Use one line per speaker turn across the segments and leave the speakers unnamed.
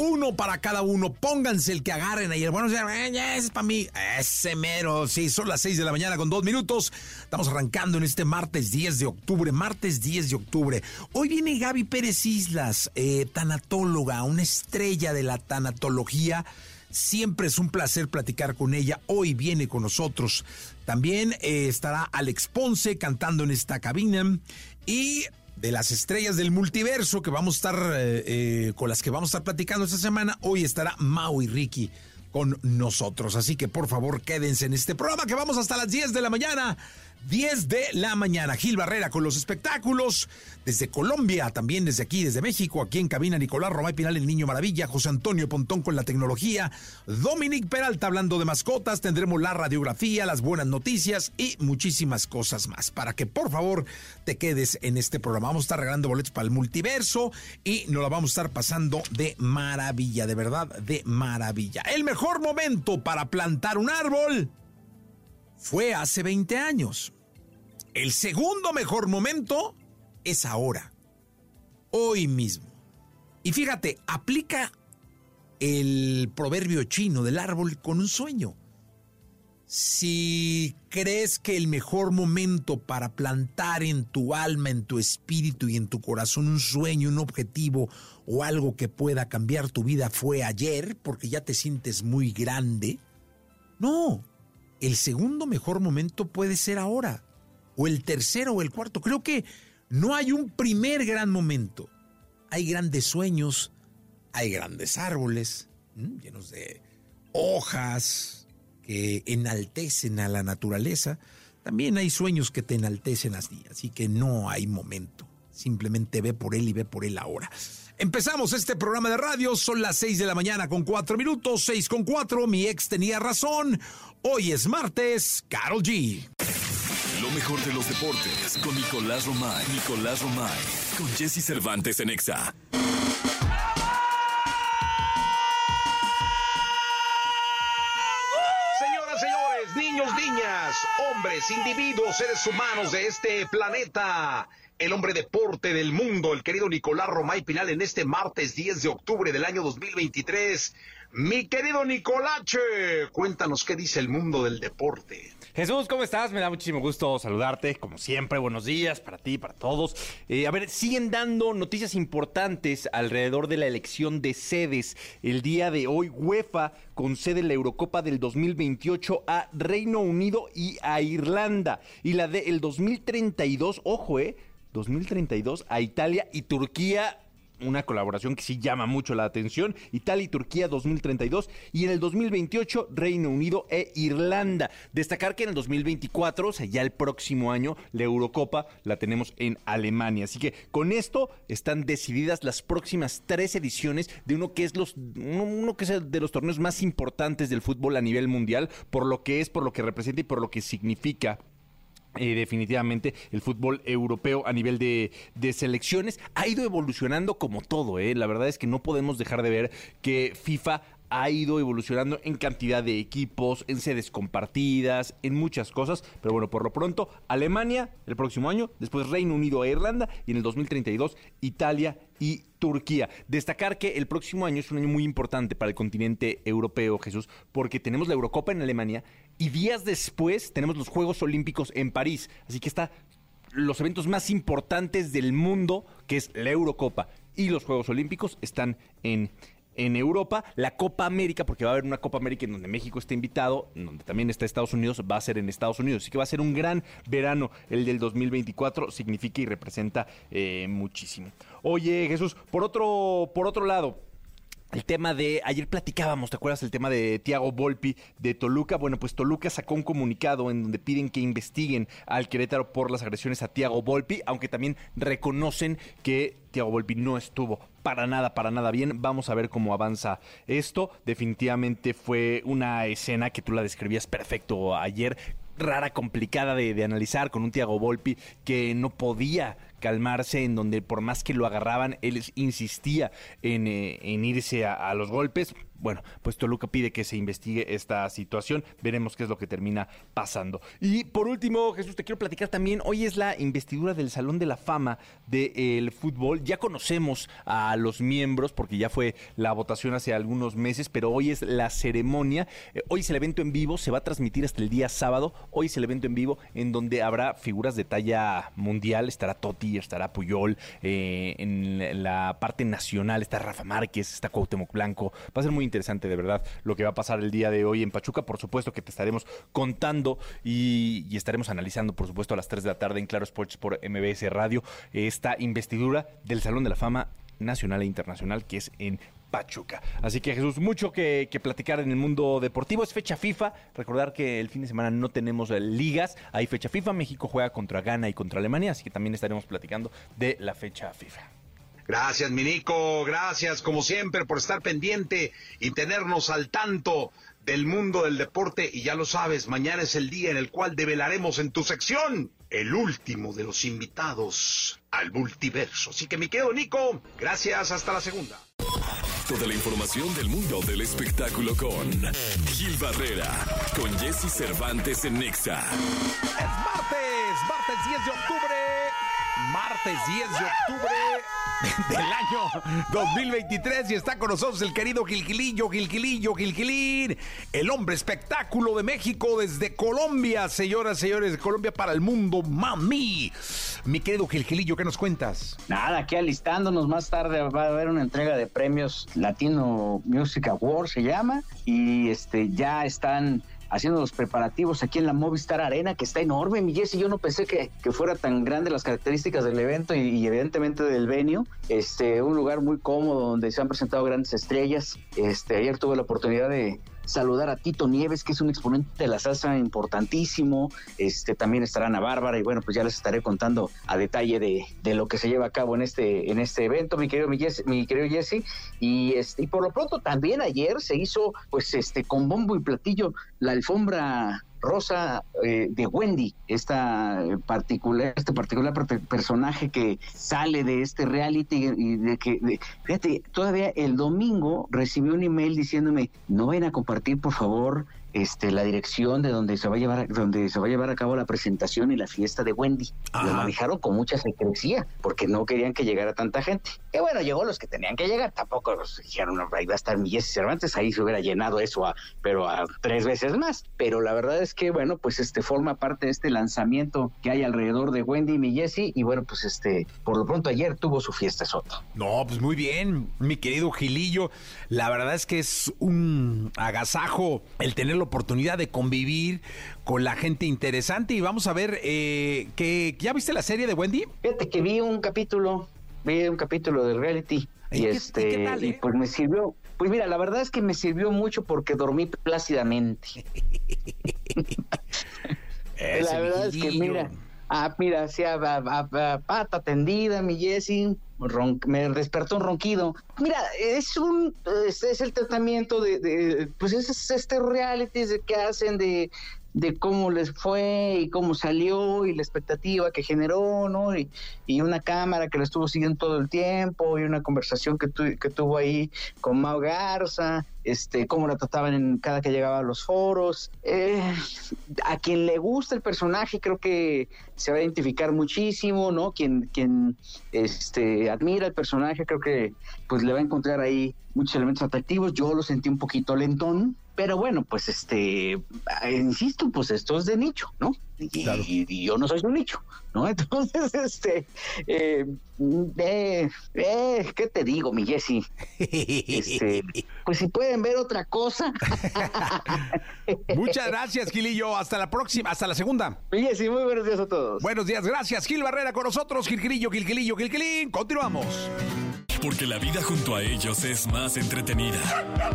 Uno para cada uno. Pónganse el que agarren días, eh, ya, ese es para mí. Ese mero. Sí, son las 6 de la mañana con dos minutos. Estamos arrancando en este martes 10 de octubre. Martes 10 de octubre. Hoy viene Gaby Pérez Islas, eh, tanatóloga, una estrella de la tanatología. Siempre es un placer platicar con ella. Hoy viene con nosotros. También eh, estará Alex Ponce cantando en esta cabina. Y de las estrellas del multiverso que vamos a estar eh, eh, con las que vamos a estar platicando esta semana. Hoy estará Mau y Ricky con nosotros. Así que por favor quédense en este programa que vamos hasta las 10 de la mañana. 10 de la mañana. Gil Barrera con los espectáculos. Desde Colombia, también desde aquí, desde México. Aquí en cabina Nicolás Romay Pinal, el Niño Maravilla. José Antonio Pontón con la tecnología. Dominic Peralta hablando de mascotas. Tendremos la radiografía, las buenas noticias y muchísimas cosas más. Para que por favor te quedes en este programa. Vamos a estar regalando boletos para el multiverso y nos la vamos a estar pasando de maravilla, de verdad, de maravilla. El mejor momento para plantar un árbol fue hace 20 años. El segundo mejor momento es ahora, hoy mismo. Y fíjate, aplica el proverbio chino del árbol con un sueño. Si crees que el mejor momento para plantar en tu alma, en tu espíritu y en tu corazón un sueño, un objetivo o algo que pueda cambiar tu vida fue ayer, porque ya te sientes muy grande, no, el segundo mejor momento puede ser ahora, o el tercero o el cuarto. Creo que no hay un primer gran momento. Hay grandes sueños, hay grandes árboles llenos de hojas que enaltecen a la naturaleza. También hay sueños que te enaltecen así, así que no hay momento. Simplemente ve por él y ve por él ahora. Empezamos este programa de radio, son las 6 de la mañana con 4 minutos, 6 con 4, mi ex tenía razón. Hoy es martes, Carol G.
Lo mejor de los deportes con Nicolás Romay. Nicolás Romay. Con Jesse Cervantes en Exa.
Señoras, señores, niños, niñas, hombres, individuos, seres humanos de este planeta el hombre deporte del mundo, el querido Nicolás Romay Pinal, en este martes 10 de octubre del año 2023. Mi querido Nicolache, cuéntanos qué dice el mundo del deporte.
Jesús, ¿cómo estás? Me da muchísimo gusto saludarte, como siempre. Buenos días para ti, para todos. Eh, a ver, siguen dando noticias importantes alrededor de la elección de sedes. El día de hoy, UEFA concede la Eurocopa del 2028 a Reino Unido y a Irlanda. Y la del 2032, ojo, eh 2032 a Italia y Turquía una colaboración que sí llama mucho la atención, Italia y Turquía 2032 y en el 2028 Reino Unido e Irlanda. Destacar que en el 2024, o sea, ya el próximo año, la Eurocopa la tenemos en Alemania. Así que con esto están decididas las próximas tres ediciones de uno que es los uno que es de los torneos más importantes del fútbol a nivel mundial, por lo que es, por lo que representa y por lo que significa eh, definitivamente el fútbol europeo a nivel de, selecciones ha ido evolucionando como todo, ¿eh? la verdad es que no podemos dejar de ver que FIFA ha ido evolucionando en cantidad de equipos, en sedes compartidas, en muchas cosas. Pero bueno, por lo pronto, Alemania el próximo año, después Reino Unido e Irlanda y en el 2032 Italia y Turquía. Destacar que el próximo año es un año muy importante para el continente europeo, Jesús, porque tenemos la Eurocopa en Alemania y días después tenemos los Juegos Olímpicos en París. Así que está los eventos más importantes del mundo, que es la Eurocopa y los Juegos Olímpicos, están en en Europa. La Copa América, porque va a haber una Copa América en donde México está invitado, en donde también está Estados Unidos, va a ser en Estados Unidos. Así que va a ser un gran verano el del 2024. Significa y representa eh, muchísimo. Oye, Jesús, por otro, por otro lado, el tema de, ayer platicábamos, ¿te acuerdas el tema de Tiago Volpi de Toluca? Bueno, pues Toluca sacó un comunicado en donde piden que investiguen al Querétaro por las agresiones a Tiago Volpi, aunque también reconocen que Tiago Volpi no estuvo para nada, para nada bien. Vamos a ver cómo avanza esto. Definitivamente fue una escena que tú la describías perfecto ayer, rara, complicada de, analizar, con un Tiago Volpi que no podía calmarse, en donde por más que lo agarraban, él insistía en, eh, en irse a, a, los golpes. Bueno, pues Toluca pide que se investigue esta situación. Veremos qué es lo que termina pasando. Y por último, Jesús, te quiero platicar también. Hoy es la investidura del Salón de la Fama del fútbol. Ya conocemos a los miembros porque ya fue la votación hace algunos meses, pero hoy es la ceremonia. Eh, hoy es el evento en vivo, se va a transmitir hasta el día sábado. Hoy es el evento en vivo en donde habrá figuras de talla mundial. Estará Totti, estará Puyol. Eh, en la parte nacional está Rafa Márquez, está Cuauhtémoc Blanco. Va a ser muy interesante de verdad lo que va a pasar el día de hoy en Pachuca. Por supuesto que te estaremos contando y, estaremos analizando, por supuesto, a las 3 de la tarde en Claro Sports por MBS Radio esta investidura del Salón de la Fama nacional e internacional que es en Pachuca. Así que Jesús, mucho que, platicar en el mundo deportivo. Es fecha FIFA. Recordar que el fin de semana no tenemos ligas. Hay fecha FIFA. México juega contra Ghana y contra Alemania. Así que también estaremos platicando de la fecha FIFA.
Gracias, Minico. Gracias, como siempre, por estar pendiente y tenernos al tanto del mundo del deporte. Y ya lo sabes, mañana es el día en el cual develaremos en tu sección el último de los invitados al multiverso. Así que, mi querido Nico, gracias. Hasta la segunda.
Toda la información del mundo del espectáculo con Gil Barrera, con Jesse Cervantes en Nexa.
Es martes, martes 10 de octubre. Martes 10 de octubre del año 2023 y está con nosotros el querido Gilgilillo, Gilgilillo, Gilgilín, el hombre espectáculo de México desde Colombia, señoras, señores, de Colombia para el mundo, mami. Mi querido Gilgilillo, ¿qué nos cuentas?
Nada, aquí alistándonos más tarde va a haber una entrega de premios Latino Music Award se llama y este ya están haciendo los preparativos aquí en la Movistar Arena, que está enorme, mi Jesse. Yo no pensé que, fuera tan grande las características del evento y, y, evidentemente del venue. Este, un lugar muy cómodo donde se han presentado grandes estrellas. Este, ayer tuve la oportunidad de saludar a Tito Nieves, que es un exponente de la salsa importantísimo. Este también estará Ana Bárbara y bueno, pues ya les estaré contando a detalle de, de lo que se lleva a cabo en este en este evento, mi querido mi, mi querido Jesse. Y este y por lo pronto también ayer se hizo pues este con bombo y platillo la alfombra rosa eh, de Wendy, esta particular, este particular personaje que sale de este reality y de que, de, fíjate, todavía el domingo recibí un email diciéndome, no vayan a compartir por favor este, la dirección de donde se va a llevar donde se va a llevar a cabo la presentación y la fiesta de Wendy. Ajá. Lo manejaron con mucha secrecía porque no querían que llegara tanta gente. Y bueno, llegó los que tenían que llegar. Tampoco los dijeron, ahí va a estar Miguel Cervantes, ahí se hubiera llenado eso, a, pero a tres veces más. Pero la verdad es que, bueno, pues este forma parte de este lanzamiento que hay alrededor de Wendy y mi Jesse. Y bueno, pues este, por lo pronto ayer tuvo su fiesta Soto.
No, pues muy bien, mi querido Gilillo. La verdad es que es un agasajo el tener la oportunidad de convivir con la gente interesante y vamos a ver eh, que ya viste la serie de Wendy.
Fíjate que vi un capítulo, vi un capítulo del reality y, ¿Y este qué, tal, eh? y pues me sirvió, pues mira, la verdad es que me sirvió mucho porque dormí plácidamente. la verdad es que mira, ah, mira, hacía pata tendida, mi Jessie, me despertó un ronquido. Mira, es un es, es el tratamiento de, de, pues es este reality que hacen de de cómo les fue y cómo salió y la expectativa que generó, ¿no? Y, y una cámara que la estuvo siguiendo todo el tiempo y una conversación que, tu, que tuvo ahí con Mau Garza, este, cómo la trataban en cada que llegaba a los foros. Eh, a quien le gusta el personaje creo que se va a identificar muchísimo, ¿no? Quien, quien este, admira el personaje creo que pues le va a encontrar ahí muchos elementos atractivos. Yo lo sentí un poquito lentón, Pero bueno, pues este, eh, insisto, pues esto es de nicho, ¿no? Y, yo no soy un nicho, ¿no? Entonces, este, eh, eh, eh, ¿qué te digo, mi Jesse? Este, pues si pueden ver otra cosa.
Muchas gracias, Gilillo. Hasta la próxima, hasta la segunda.
Mi Jesse, muy buenos días a todos.
Buenos días, gracias. Gil Barrera con nosotros, Gil Gilillo, Gil Gilillo, Gil Gilín. Continuamos.
Porque la vida junto a ellos es más entretenida.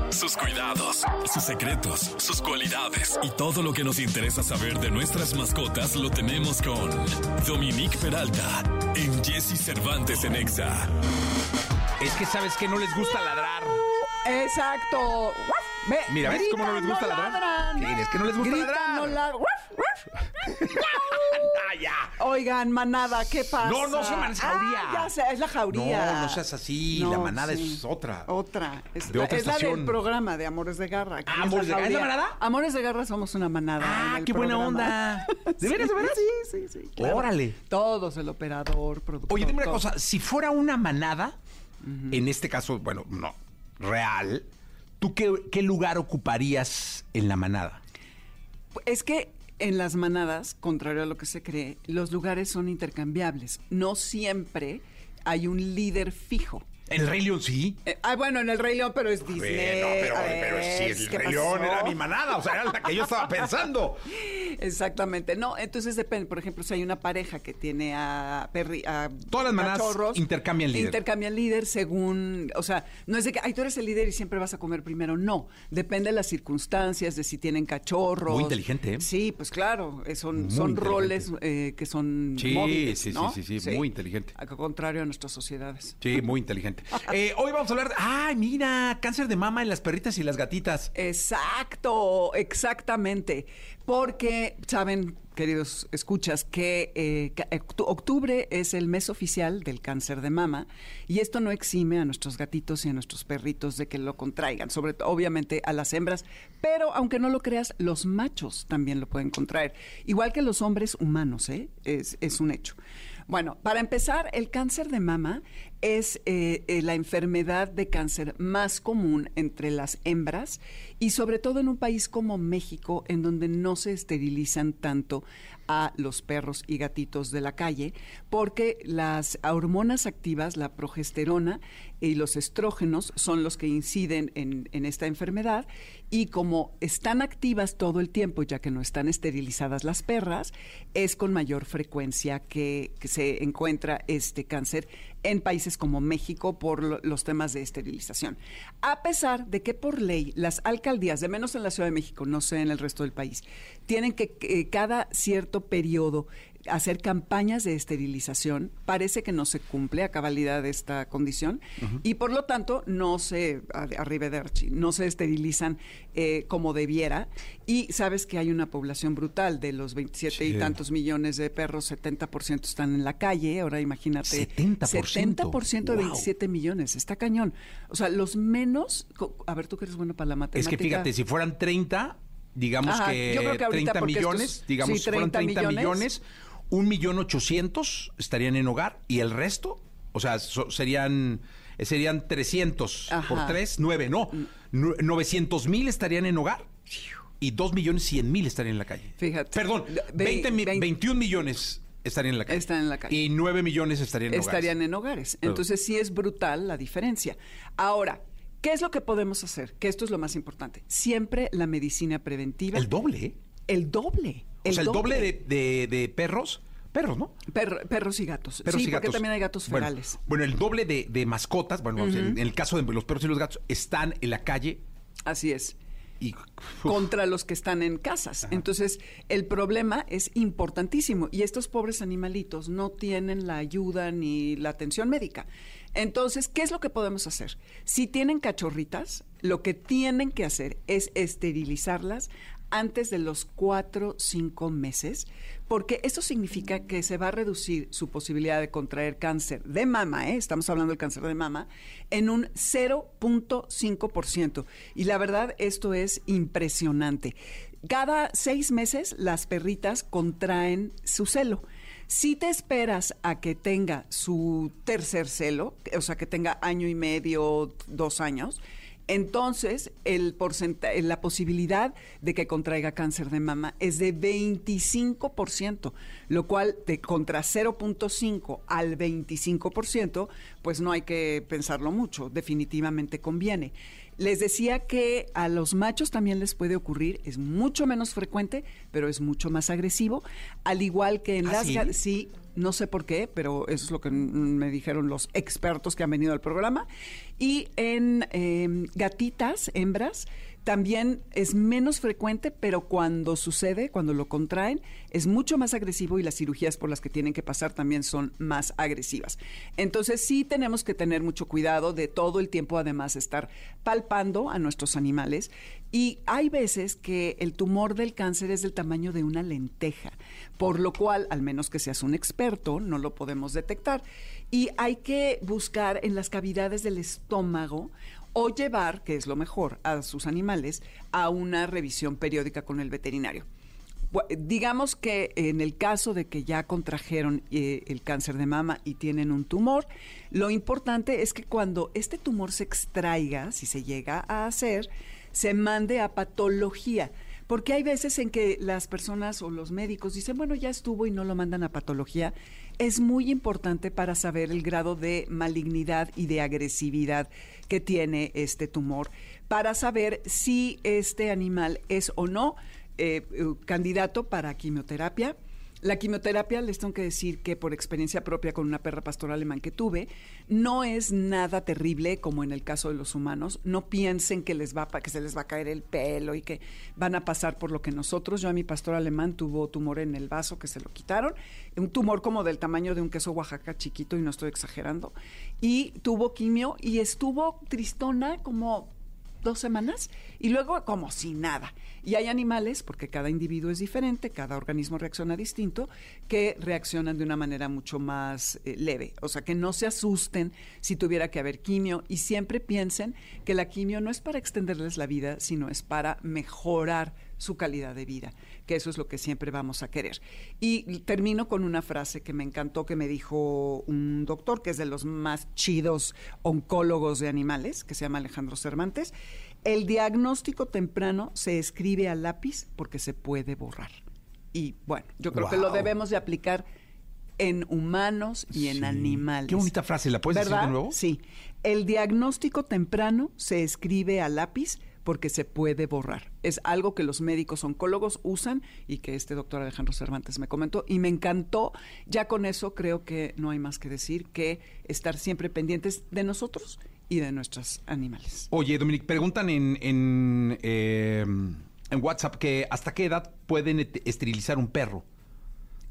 Sus cuidados, sus secretos, sus cualidades y todo lo que nos interesa saber de nuestras mascotas lo tenemos con Dominique Peralta en Jesse Cervantes en Exa.
Es que sabes que no les gusta ladrar.
Exacto.
Mira, ¿ves cómo no les gusta ladrar?
ladran.
Sí, es que no les gusta
Gritan,
ladrar.
no ladran.
Ya.
Oigan, manada, ¿qué pasa?
No, no, son manas, jauría.
Ah, ya sé, es la jauría.
No, no seas así, la manada es otra.
Otra. Es,
De
la,
otra
es la
estación.
del programa de Amores de Garra.
Ah,
es
¿Amores de Garra? ¿Es la
jauría.
manada?
Amores de Garra somos una manada.
Ah, qué buena onda. ¿De veras, de veras?
Sí, sí, sí. claro.
Órale.
Todos, el operador, productor.
Oye, dime una
todo.
cosa, si fuera una manada, en este caso, bueno, no, real, ¿tú qué, qué lugar ocuparías en la manada?
Es que en las manadas, contrario a lo que se cree, los lugares son intercambiables. No siempre hay un líder fijo.
¿El Rey León sí?
Eh, ah, bueno, en el Rey León, pero es Disney.
Bueno, pero, sí, el
¿qué
Rey León era mi manada, o sea, era la que yo estaba pensando.
Exactamente. No, entonces depende. Por ejemplo, si hay una pareja que tiene a, perri a
Todas las manadas intercambian líder.
Intercambian líder según, o sea, no es de que, ay, tú eres el líder y siempre vas a comer primero. No, depende de las circunstancias, de si tienen cachorros.
Muy inteligente, ¿eh?
Sí, pues claro, eh, son,
Muy
son roles eh, que son
Sí,
móviles,
sí, sí,
¿no?
sí, sí, muy inteligente.
Al contrario a nuestras sociedades.
Sí, muy inteligente. Eh, hoy vamos a hablar de... ¡Ay, mira! Cáncer de mama en las perritas y las gatitas.
Exacto, exactamente. Porque, saben, queridos escuchas, que eh, octubre es el mes oficial del cáncer de mama y esto no exime a nuestros gatitos y a nuestros perritos de que lo contraigan, sobre todo, obviamente, a las hembras, pero aunque no lo creas, los machos también lo pueden contraer, igual que los hombres humanos, ¿eh? es un hecho. Bueno, para empezar, el cáncer de mama es eh, eh, la enfermedad de cáncer más común entre las hembras y sobre todo en un país como México, en donde no se esterilizan tanto a los perros y gatitos de la calle, porque las hormonas activas, la progesterona y los estrógenos son los que inciden en, esta enfermedad. Y como están activas todo el tiempo, ya que no están esterilizadas las perras, es con mayor frecuencia que se encuentra este cáncer en países como México por lo- los temas de esterilización. A pesar de que por ley las alcaldías, de menos en la Ciudad de México, no sé en el resto del país, tienen que eh, cada cierto periodo hacer campañas de esterilización, parece que no se cumple a cabalidad esta condición y por lo tanto no se, a- arrivederci, no se esterilizan eh, como debiera y sabes que hay una población brutal de los 27
Sí.
y tantos millones de perros, 70% están en la calle, ahora imagínate.
70%.
70% de
Wow.
27 millones, está cañón. O sea, los menos, a ver tú que eres bueno para la
Es
matemática.
que fíjate, si fueran 30, digamos
Ajá,
que,
yo creo que ahorita
30
porque estos-
millones, digamos,
sí,
si fueran
30
30 millones,
millones.
Un millón ochocientos estarían en hogar y el resto, o sea, so- serían eh, serían 300 por
Ajá.
3, 9, no, Nu- 900 mil estarían en hogar y 2 millones 100 mil estarían en la calle.
Fíjate.
Perdón,
Ve-
20 mi-
vein-
21 millones estarían en la calle.
Están en la calle.
Y 9 millones estarían en hogares.
estarían en hogares. Entonces sí es brutal la diferencia. Ahora, ¿qué es lo que podemos hacer? Que esto es lo más importante. Siempre la medicina preventiva.
El doble, ¿eh?
El doble.
O sea, el doble de, de- de perros, perros, ¿no?
Perro- perros y gatos.
Perros
sí,
y
porque
gatos.
también hay gatos ferales.
Bueno, el doble de, de mascotas, bueno, en, en el caso de los perros y los gatos, están en la calle
Así es.
y...
contra los que están en casas. Entonces, el problema es importantísimo y estos pobres animalitos no tienen la ayuda ni la atención médica. Entonces, ¿qué es lo que podemos hacer? Si tienen cachorritas, lo que tienen que hacer es esterilizarlas antes de los cuatro, cinco meses, porque eso significa que se va a reducir su posibilidad de contraer cáncer de mama, ¿eh? estamos hablando del cáncer de mama, en un 0.5%. Y la verdad, esto es impresionante. Cada seis meses las perritas contraen su celo. Si te esperas a que tenga su tercer celo, o sea, que tenga año y medio, dos años, Entonces, el porcentaje, la posibilidad de que contraiga cáncer de mama es de 25%, lo cual de contra 0.5 al 25%, pues no hay que pensarlo mucho, definitivamente conviene. Les decía que a los machos también les puede ocurrir, es mucho menos frecuente, pero es mucho más agresivo, al igual que en
¿Ah,
las
sí?
sí, no sé por qué, pero eso es lo que me dijeron los expertos que han venido al programa. Y en eh, gatitas, hembras, también es menos frecuente, pero cuando sucede, cuando lo contraen, es mucho más agresivo y las cirugías por las que tienen que pasar también son más agresivas. Entonces sí tenemos que tener mucho cuidado de todo el tiempo además estar palpando a nuestros animales y hay veces que el tumor del cáncer es del tamaño de una lenteja, por lo cual, al menos que seas un experto, no lo podemos detectar. Y hay que buscar en las cavidades del estómago o llevar, que es lo mejor, a sus animales a una revisión periódica con el veterinario. Digamos que en el caso de que ya contrajeron eh, el cáncer de mama y tienen un tumor, lo importante es que cuando este tumor se extraiga, si se llega a hacer, se mande a patología. Porque hay veces en que las personas o los médicos dicen, bueno, ya estuvo y no lo mandan a patología. Es muy importante para saber el grado de malignidad y de agresividad que tiene este tumor, para saber si este animal es o no eh, eh, candidato para quimioterapia. La quimioterapia, les tengo que decir que por experiencia propia con una perra pastor alemán que tuve, no es nada terrible como en el caso de los humanos. No piensen que les va que se les va a caer el pelo y que van a pasar por lo que nosotros. Yo a mi pastor alemán tuvo tumor en el vaso que se lo quitaron, un tumor como del tamaño de un queso Oaxaca chiquito y no estoy exagerando. Y tuvo quimio y estuvo tristona como dos semanas y luego como si nada. Y hay animales, porque cada individuo es diferente, cada organismo reacciona distinto, que reaccionan de una manera mucho más eh, leve. O sea, que no se asusten si tuviera que haber quimio y siempre piensen que la quimio no es para extenderles la vida, sino es para mejorar su calidad de vida, que eso es lo que siempre vamos a querer. Y termino con una frase que me encantó que me dijo un doctor que es de los más chidos oncólogos de animales, que se llama Alejandro Cervantes. El diagnóstico temprano se escribe a lápiz porque se puede borrar. Y bueno, yo creo que lo debemos de aplicar en humanos y en animales.
Qué bonita frase, ¿la puedes decir de nuevo?
Sí. El diagnóstico temprano se escribe a lápiz porque se puede borrar. Es algo que los médicos oncólogos usan y que este doctor Alejandro Cervantes me comentó y me encantó. Ya con eso creo que no hay más que decir que estar siempre pendientes de nosotros y de nuestros animales.
Oye, Dominic, preguntan en, en, eh, en WhatsApp que hasta qué edad pueden esterilizar un perro.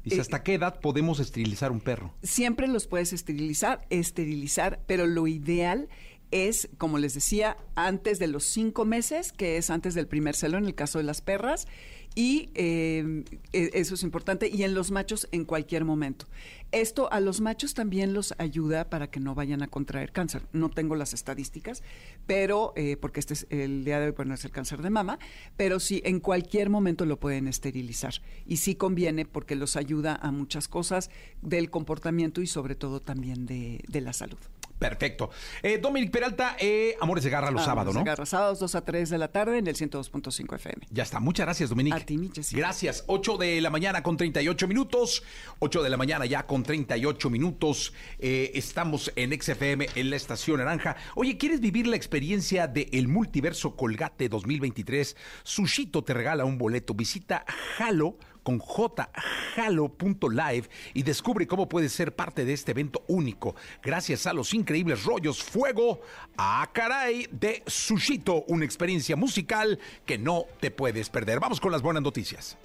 Dice,
Eh,
¿hasta qué edad podemos esterilizar un perro?
Siempre los puedes esterilizar, esterilizar, pero lo ideal es, como les decía, antes de los cinco meses, que es antes del primer celo en el caso de las perras, y eh, e- eso es importante, y en los machos en cualquier momento. Esto a los machos también los ayuda para que no vayan a contraer cáncer. No tengo las estadísticas, pero eh, porque este es el día de hoy, pues no es el cáncer de mama, pero sí en cualquier momento lo pueden esterilizar. Y sí conviene porque los ayuda a muchas cosas del comportamiento y sobre todo también de, de la salud.
Perfecto. Eh, Dominic Peralta, eh, Amores de Garra los
Ah,
sábados, ¿no?
se agarra sábados 2 a 3 de la tarde en el 102.5 FM.
Ya está. Muchas gracias, Dominic.
A ti, mi Jessica.
Gracias. 8 de la mañana con 38 minutos. 8 de la mañana ya con 38 minutos. Eh, estamos en XFM en la Estación Naranja. Oye, ¿quieres vivir la experiencia de El Multiverso Colgate 2023? Sushito te regala un boleto. Visita Halo con J, halo.live y descubre cómo puedes ser parte de este evento único gracias a los increíbles rollos Fuego a caray de Sushito, una experiencia musical que no te puedes perder. Vamos con las buenas noticias.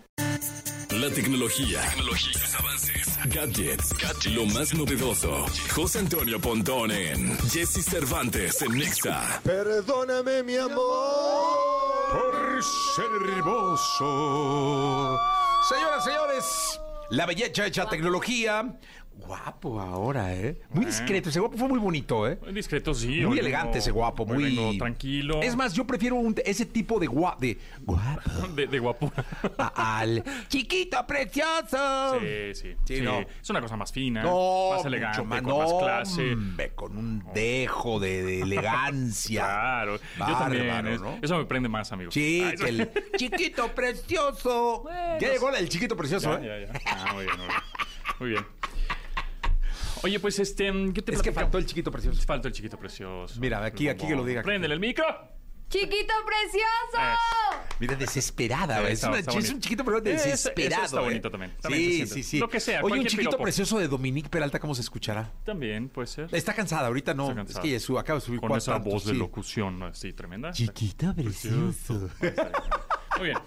La tecnología, tecnologías, avances, gadgets, lo más novedoso. José Antonio Pontón en Jesse Cervantes en Nexa.
Perdóname, mi amor.
Por ser hermoso. Señoras, señores, la belleza hecha tecnología. Guapo ahora, ¿eh? Muy discreto. Ese guapo fue muy bonito, ¿eh?
Muy discreto, sí.
Muy elegante
vengo-
ese guapo, muy...
vengo tranquilo.
Es más, yo prefiero un- ese tipo de, gua- de guapo
De, de guapo.
a- al chiquito precioso.
Sí, sí.
Sí,
sí.
no.
Es una cosa más fina,
No,
más elegante,
mucho más,
con más clase.
hombre, con un dejo de, de elegancia.
Claro, yo también. es-
¿no?
Eso me prende más, amigo.
Sí,
Ay,
que el chiquito precioso. ya llegó el chiquito precioso,
Ya,
¿eh?
ya, ya. Ah, muy bien, muy bien. Muy bien. Oye, pues este, ¿qué te
Es que faltó el chiquito precioso.
Faltó el chiquito precioso.
Mira, aquí- aquí que lo diga.
Préndele el micro.
¡Chiquito precioso!
Mira, desesperada,
Sí, está-
es, una-
está
es un chiquito, pero
Eso- eso
desesperado.
está
¿eh?
bonito también. También se
Sí,
siente.
sí, sí.
Lo que sea,
Oye, un
cualquier
chiquito
piropo.
precioso de Dominique Peralta, ¿cómo se escuchará?
También puede ser.
Está cansada, ahorita no.
Está cansada.
Es que ya su- acaba de subir
Con
cuatro
esa
tantos,
voz de
sí.
locución así tremenda.
Chiquito precioso.
Muy bien.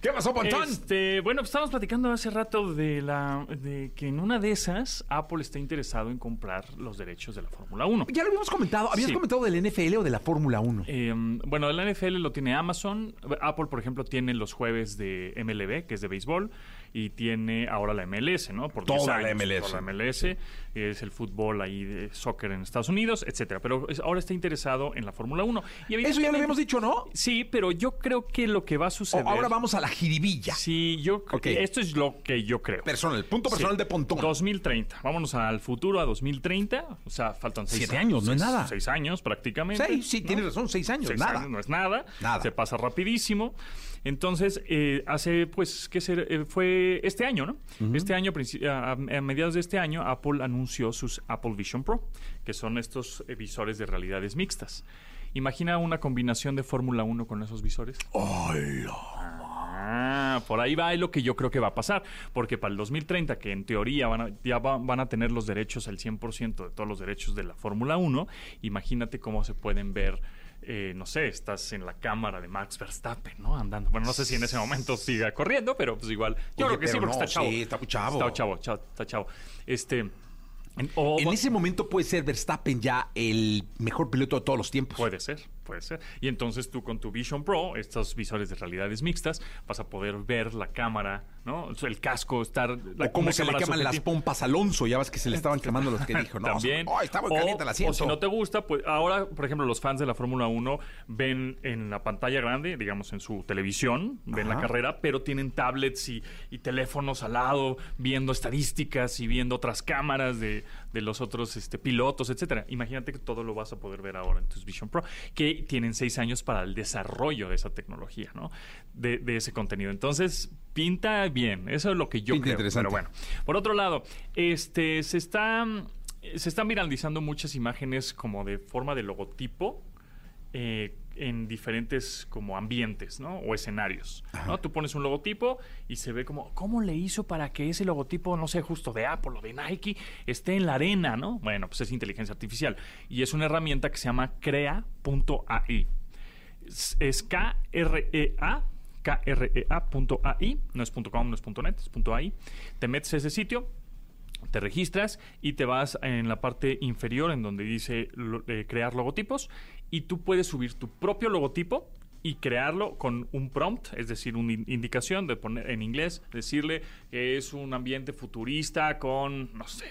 ¿Qué pasó, Pontón?
Este, bueno, pues estábamos platicando hace rato de la de que en una de esas Apple está interesado en comprar los derechos de la Fórmula 1.
Ya lo habíamos comentado. ¿Habías
Sí.
comentado del NFL o de la Fórmula 1?
Eh, bueno, el NFL lo tiene Amazon. Apple, por ejemplo, tiene los jueves de MLB, que es de béisbol, y tiene ahora la MLS, ¿no? Por 10
Toda la MLS.
toda la MLS, es el fútbol ahí de soccer en Estados Unidos, etcétera. Pero es- ahora está interesado en la Fórmula 1. Y
Eso ya lo habíamos dicho, ¿no?
Sí, pero yo creo que lo que va a suceder.
O ahora vamos a la jiribilla.
Sí, yo
Ok.
esto es lo que yo creo.
Personal, punto personal
Sí.
de Pontón.
2030. Vámonos al futuro, a 2030. O sea, faltan seis
Siete años, no es nada.
Seis años prácticamente.
Seis, sí,
¿no?
tienes razón, seis años,
Seis
nada.
años no es nada.
Nada.
Se pasa rapidísimo. Entonces, eh, hace, pues, ¿qué ser? Eh, fue este año, ¿no? Este año, a, a mediados de este año, Apple anunció sus Apple Vision Pro, que son estos visores de realidades mixtas. Imagina una combinación de Fórmula 1 con esos visores. Ah, por ahí va lo que yo creo que va a pasar, porque para el 2030, que en teoría van a, ya va- van a tener los derechos, el 100% de todos los derechos de la Fórmula 1, imagínate cómo se pueden ver, eh, no sé, estás en la cámara de Max Verstappen, ¿no? Andando. Bueno, no sé si en ese momento siga corriendo, pero pues igual, yo
Oye,
creo que sí, porque
no,
está chavo.
sí, está chavo.
Está chavo, chavo, está chavo. Este... en-
En ese momento puede ser Verstappen ya el mejor piloto de todos los tiempos.
Puede ser, puede ser. Y entonces tú con tu Vision Pro, estos visores de realidades mixtas, vas a poder ver la cámara, ¿no? O sea, El casco, estar... la-
o cómo se le queman las pompas a Alonso. Ya ves que se le estaban quemando los que dijo. No,
También.
¡Ay, está muy
O-
caliente asiento!
O si no te gusta, pues ahora, por ejemplo, los fans de la Fórmula 1 ven en la pantalla grande, digamos en su televisión, ven la carrera, pero tienen tablets y, y teléfonos al lado, viendo estadísticas y viendo otras cámaras de, de los otros este, pilotos, etcétera. Imagínate que todo lo vas a poder ver ahora en tus Vision Pro, que tienen seis años para el desarrollo de esa tecnología, ¿no? De, de ese contenido. Entonces, pinta bien. Eso es lo que yo
Pinta
creo.
interesante.
Pero bueno. Por otro lado, este se está se están viralizando muchas imágenes como de forma de logotipo eh, en diferentes como ambientes, ¿no? O escenarios. ¿no? Tú pones un logotipo y se ve como, ¿cómo le hizo para que ese logotipo, no sé, justo de Apple o de Nike, esté en la arena, ¿no? Bueno, pues es inteligencia artificial. Y es una herramienta que se llama crea.ai. Es, es K-R-E-A. KREA.ai, no es .com, no es .net, es .ai. Te metes a ese sitio, te registras y te vas en la parte inferior en donde dice eh, crear logotipos y tú puedes subir tu propio logotipo y crearlo con un prompt, es decir, una in- indicación de poner en inglés, decirle que es un ambiente futurista con, no sé,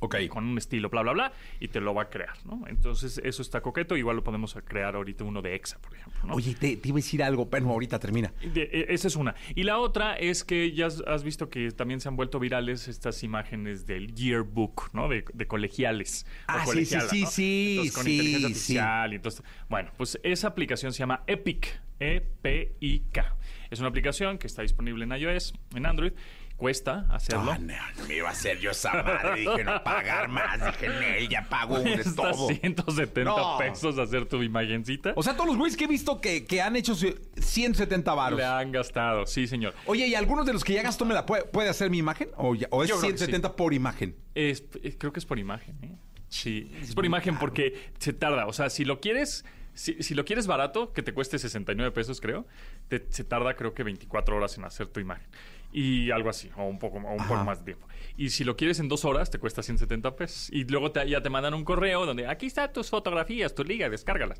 Ok.
con un estilo, bla, bla, bla, y te lo va a crear, ¿no? Entonces, eso está coqueto, igual lo podemos crear ahorita uno de EXA, por ejemplo, ¿no?
Oye, te, te iba a decir algo, pero ahorita termina.
De- e- esa es una. Y la otra es que ya has, visto que también se han vuelto virales estas imágenes del yearbook, ¿no? De, de colegiales. o
Ah, sí,
colegiala,
sí, sí,
¿no?
sí,
Entonces, con
sí,
inteligencia
sí.
artificial y entonces, bueno, pues esa aplicación se llama Epic, E-P-I-K. Es una aplicación que está disponible en iOS, en Android. Cuesta hacerlo.
Ah, no, no me iba a hacer yo esa madre. Dije, no pagar más. Dije, Nel, ya pago un todo.
170
No.
pesos hacer tu imagencita.
O sea, todos los güeyes que he visto que, que han hecho 170 varos.
Le han gastado, sí, señor.
Oye, ¿y algunos de los que ya gastó me la puede, puede hacer mi imagen? ¿O, ya- o es
Yo creo que
170 por imagen?
Es, eh, creo que es por imagen, ¿eh? Sí, es por imagen porque se tarda. O sea, si lo quieres, si, si lo quieres barato, que te cueste 69 pesos, creo, te- se tarda creo que 24 horas en hacer tu imagen. Y algo así, o un poco, o un poco
Ajá.
más de tiempo. Y si lo quieres en dos horas, te cuesta 170 pesos. Y luego te- ya te mandan un correo donde aquí están tus fotografías, tu liga, descárgalas.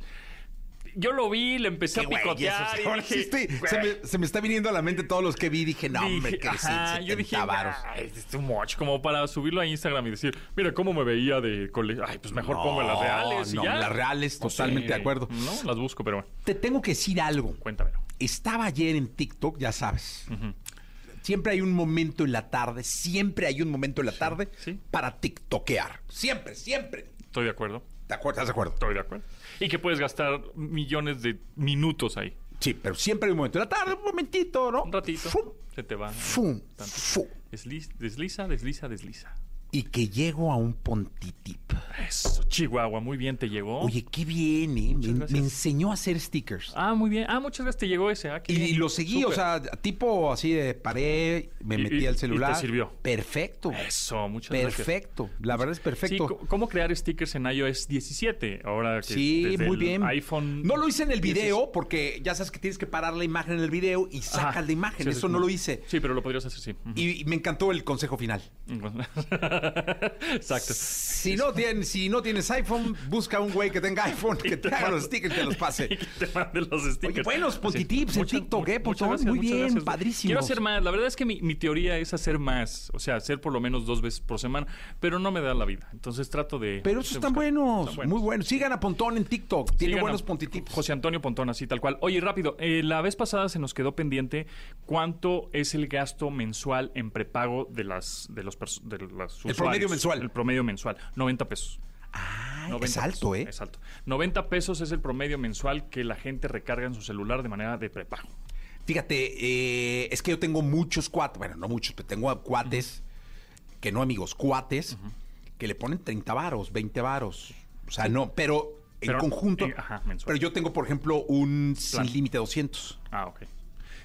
yo lo vi, le empecé a picotear.
eso,
y
ahora sí
dije,
estoy- se, me, se me está viniendo a la mente todos los que vi. Dije, no, hombre,
Dije,
que sí,
yo dije,
70 varos.
"Ay, es too much", como para subirlo a Instagram y decir, mira cómo me veía de colegio. Ay, pues mejor pongo las reales y
no,
ya.
las reales, totalmente de acuerdo.
No, las busco, pero bueno,
Te tengo que decir algo.
cuéntamelo.
Estaba ayer en TikTok, ya sabes. Siempre hay un momento en la tarde, siempre hay un momento en la tarde
sí.
para TikTokear. Siempre, siempre.
Estoy de acuerdo.
¿Te acuerdas? ¿Estás de acuerdo?
Estoy de acuerdo. Y que puedes gastar millones de minutos ahí.
Sí, pero siempre hay un momento en la tarde, un momentito, ¿no?
Un ratito.
Fum,
Se te va.
fum, fum.
Desliza, desliza, desliza.
Y que llego a un pontitip.
Eso, Chihuahua, muy bien, te llegó.
Oye, qué bien, ¿eh? Me, enseñó a hacer stickers.
Ah, muy bien. Ah, muchas gracias, te llegó ese. Ah,
Y, y lo seguí, o sea, tipo así de paré, me
Y-
metí
y-
al
y
celular.
te sirvió.
Perfecto.
Eso, muchas gracias.
Perfecto. La verdad es perfecto.
Sí, ¿cómo crear stickers en iOS 17? Ahora que
Sí,
desde
muy
el
bien.
iPhone.
No lo hice en el
16.
video porque ya sabes que tienes que parar la imagen en el video y sacas la imagen.
Sí,
Eso
sí,
no lo hice.
Sí, pero lo podrías hacer, sí.
Y, y me encantó el consejo final.
Exacto.
Si no, tienes, si no tienes iPhone, busca un güey que tenga iPhone que te haga los stickers y te los pase.
Que te mande los stickers.
Oye, buenos Pontitips en TikTok, ¿eh,
gracias,
Muy bien,
gracias.
padrísimos.
Quiero hacer más. La verdad es que mi, mi teoría es hacer más. O sea, hacer por lo menos dos veces por semana. Pero no me da la vida. Entonces trato de.
Pero esos están buenos,
Están buenos.
muy buenos. Sigan a Pontón en TikTok. Tiene
Sigan
buenos
a
Pontitips.
José Antonio Pontón, así tal cual. Oye, rápido, eh, la vez pasada se nos quedó pendiente cuánto es el gasto mensual en prepago de las de los de las
El promedio mensual.
El promedio mensual, 90 pesos.
Ah,
90
es alto,
pesos,
¿eh?
Es alto. 90 pesos es el promedio mensual que la gente recarga en su celular de manera de prepago.
Fíjate, eh, es que yo tengo muchos cuates, bueno, no muchos, pero tengo cuates, que no amigos, cuates, que le ponen 30 varos, 20 varos. O sea, no, pero en
Pero,
conjunto.
eh, ajá, mensual.
pero yo tengo, por ejemplo, un
Plan.
sin límite 200.
Ah, ok.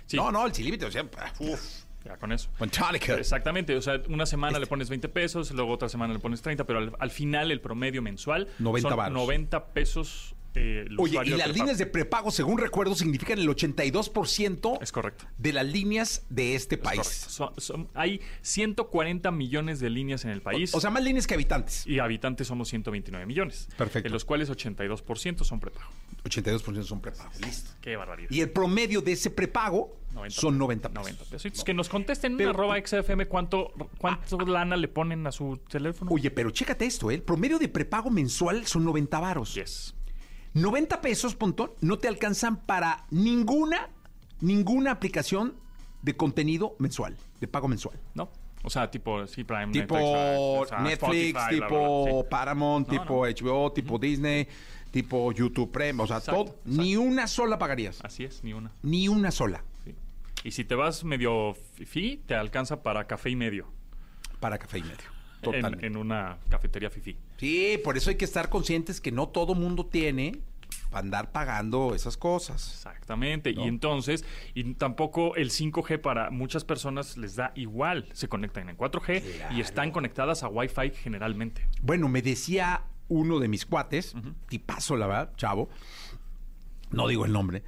Sí,
No, no, el sin límite 200. Uf,
ya con eso.
Fantánica.
Exactamente, o sea, una semana
Este
le pones 20 pesos, luego otra semana le pones 30, pero al, al final el promedio mensual
90
son
varos.
90 pesos. eh,
Oye, y las líneas de prepago, según recuerdo, significan el 82%
Es correcto.
de las líneas de este
Es
país.
Son- son- hay 140 millones de líneas en el país.
O sea, más líneas que habitantes.
y habitantes somos 129 millones.
Perfecto.
De los cuales 82% son prepago.
82% son prepagos. Listo.
Qué barbaridad.
Y el promedio de ese prepago
90
son 90 pesos.
90 pesos. Que nos contesten
Pero-
en arroba XFM cuánto, cuánto lana le ponen a su teléfono.
Oye, pero chécate esto, ¿eh? el promedio de prepago mensual son 90 varos.
Yes.
90 pesos, Pontón, no te alcanzan para ninguna, ninguna aplicación de contenido mensual, de pago mensual.
¿No? O sea, tipo, sí, Prime,
Tipo
Netflix, o sea,
Netflix,
Spotify, bla, bla,
tipo
bla, sí.
Paramount,
No,
tipo
no.
HBO, tipo Disney, tipo YouTube Premium, o sea,
Exacto,
todo,
exacto.
ni una sola pagarías.
Así es, ni una.
Ni una sola
Sí. Y si te vas medio fifi, te alcanza para café y medio.
para café y medio.
En,
Totalmente.
en una cafetería fifi.
Sí, por eso hay que estar conscientes que no todo mundo tiene para andar pagando esas cosas.
Exactamente. Y entonces, y tampoco el 5G para muchas personas les da igual. Se conectan en 4G y están conectadas a Wi-Fi generalmente.
Bueno, me decía uno de mis cuates, tipazo, la verdad, chavo, no digo el nombre,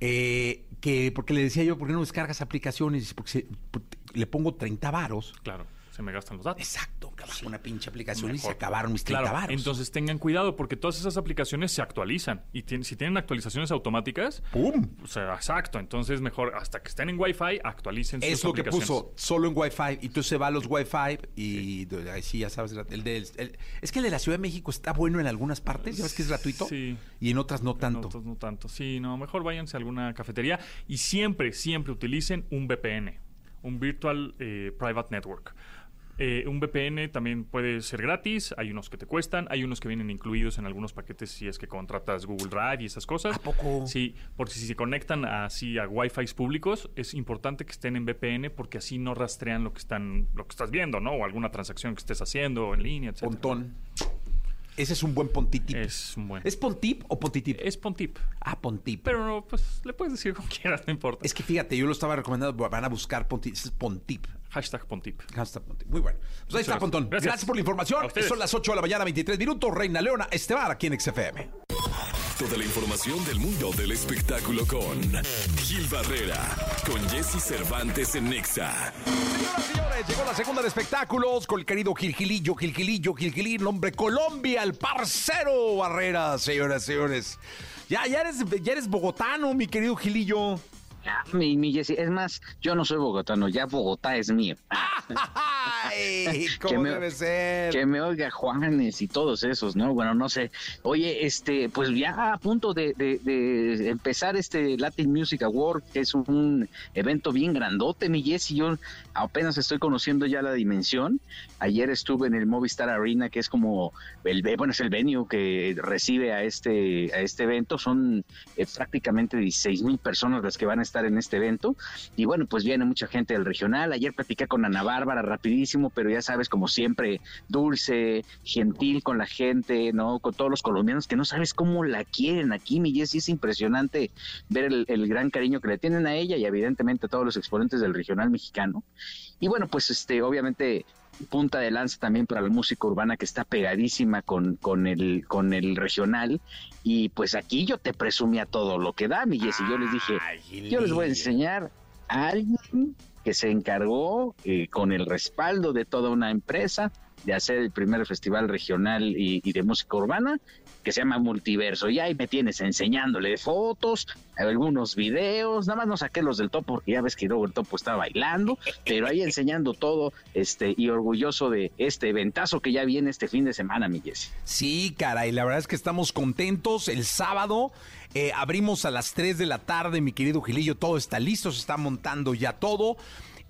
eh, que porque le decía yo, ¿por qué no descargas aplicaciones? Dice, Porque se- porque le pongo 30 varos.
Claro, se me gastan los datos.
Exacto, bajo una pinche aplicación y se acabaron mis 30
Claro, entonces tengan cuidado porque todas esas aplicaciones se actualizan y tien- si tienen actualizaciones automáticas,
¡pum!
o sea, exacto, entonces mejor hasta que estén en Wi-Fi actualicen sus
Es lo que puso, solo en Wi-Fi. Y entonces se va a los Wi-Fi y de- ahí sí, ya sabes, el de, el- es que el de la Ciudad de México está bueno en algunas partes, ya ves que es gratuito,
Sí.
y en otras no tanto.
No, no tanto. Sí, no, mejor váyanse a alguna cafetería y siempre, siempre utilicen un VPN, un Virtual eh, Private Network. Eh, un VPN también puede ser gratis, hay unos que te cuestan, hay unos que vienen incluidos en algunos paquetes si es que contratas Google Drive y esas cosas.
¿A poco?
Sí, porque si se conectan así a Wi-Fi públicos, es importante que estén en VPN porque así no rastrean lo que están, lo que estás viendo, ¿no? O alguna transacción que estés haciendo en línea, etc.
Pontón. Ese es un buen pontitip.
Es un buen.
¿Es pontip o pontitip?
Es Pontip.
Ah, pontip.
Pero no, pues le puedes decir como quieras, no importa.
es que fíjate, yo lo estaba recomendando, van a buscar pontip. Es pontip.
Hashtag Pontip.
Hashtag pontip. Muy bueno. Pues ahí
Muchas
está. Pontón. Gracias.
Gracias.
por la información. Son las 8 de la mañana, 23 minutos. Reina Leona Esteban, aquí en XFM.
Toda la información del mundo del espectáculo con Gil Barrera, con Jesse Cervantes en Nexa.
Señoras y señores, llegó la segunda de espectáculos con el querido Gilgilillo, Gilgilillo, Gilgilín, hombre Colombia, el parcero Barrera, señoras y señores. Ya, ya eres, ya eres bogotano, mi querido Gilillo.
Mi, mi Jessy, es más, yo no soy bogotano, ya Bogotá es mío.
Ay,
Que
¿Cómo
me-
debe ser?
Que me oiga Juanes y todos esos, ¿no? Bueno, no sé. Oye, este, pues ya a punto de, de- de empezar este Latin Music Award, que es un evento bien grandote, mi Jessy. Yo apenas estoy conociendo ya la dimensión. Ayer estuve en el Movistar Arena, que es como el, bueno, es el venue que recibe a este, a este evento. Son eh, prácticamente 16 mil personas las que van a estar en este evento. Y bueno, pues viene mucha gente del regional. Ayer platiqué con Ana Bárbara rapidísimo, pero ya sabes, como siempre, dulce, gentil con la gente, ¿no? Con todos los colombianos que no sabes cómo la quieren aquí, mi Jessy. Es impresionante ver el, el gran cariño que le tienen a ella y evidentemente a todos los exponentes del regional mexicano. Y bueno, pues este, obviamente punta de lanza también para la música urbana que está pegadísima con, con, el, con el regional. Y pues aquí yo te presumía todo lo que da, mi Jessy. Yo les dije,
Ay,
yo les voy a enseñar a alguien que se encargó eh, con el respaldo de toda una empresa de hacer el primer festival regional y, y de música urbana que se llama Multiverso. Y ahí me tienes enseñándole fotos, algunos videos, nada más no saqué los del topo, porque ya ves que luego el topo estaba bailando, pero ahí enseñando todo este y orgulloso de este eventazo que ya viene este fin de semana, mi Jessy.
Sí, caray, la verdad es que estamos contentos. El sábado eh, abrimos a las 3 de la tarde, mi querido Gilillo, todo está listo, se está montando ya todo.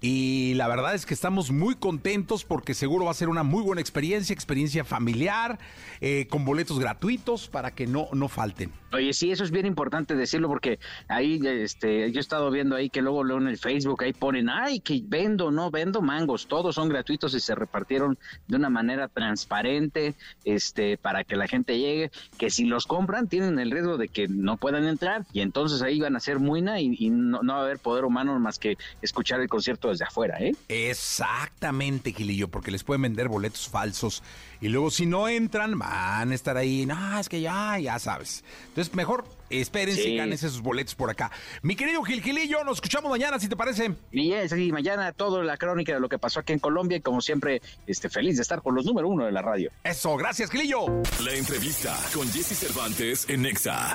Y la verdad es que estamos muy contentos porque seguro va a ser una muy buena experiencia, experiencia familiar, eh, con boletos gratuitos para que no, no falten.
Oye, sí, eso es bien importante decirlo porque ahí, este, yo he estado viendo ahí que luego leo en el Facebook, ahí ponen, ay, que vendo, no vendo mangos, todos son gratuitos y se repartieron de una manera transparente, este, para que la gente llegue, que si los compran tienen el riesgo de que no puedan entrar y entonces ahí van a ser muina y, y no, no va a haber poder humano más que escuchar el concierto desde afuera, ¿eh?
Exactamente, Gilillo, porque les pueden vender boletos falsos y luego si no entran van a estar ahí, no, es que ya, ya sabes. Entonces mejor espérense
Sí.
y ganen esos boletos por acá. Mi querido Gil Gilillo, nos escuchamos mañana, si te parece.
Y es así, mañana toda la crónica de lo que pasó aquí en Colombia y como siempre, este, feliz de estar con los número uno de la radio.
Eso, gracias, Gilillo.
La entrevista con Jesse Cervantes en Nexa.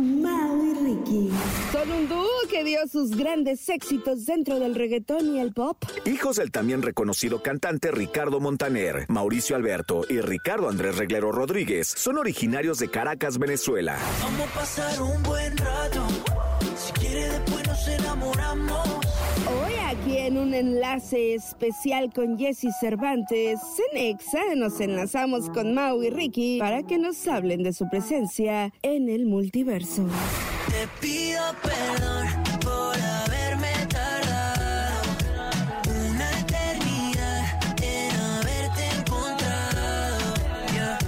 Mau y Ricky. Son un dúo que dio sus grandes éxitos dentro del reggaetón y el pop.
Hijos del también reconocido cantante Ricardo Montaner, Mauricio Alberto y Ricardo Andrés Reglero Rodríguez son originarios de Caracas, Venezuela.
Vamos pasar un buen rato. Si quiere después nos enamoramos.
Hoy aquí en un enlace especial con Jesse Cervantes, en Exa nos enlazamos con Mau y Ricky para que nos hablen de su presencia en el multiverso.
Te pido perdón por haberme tardado. Una eternidad en haberte encontrado. Yeah.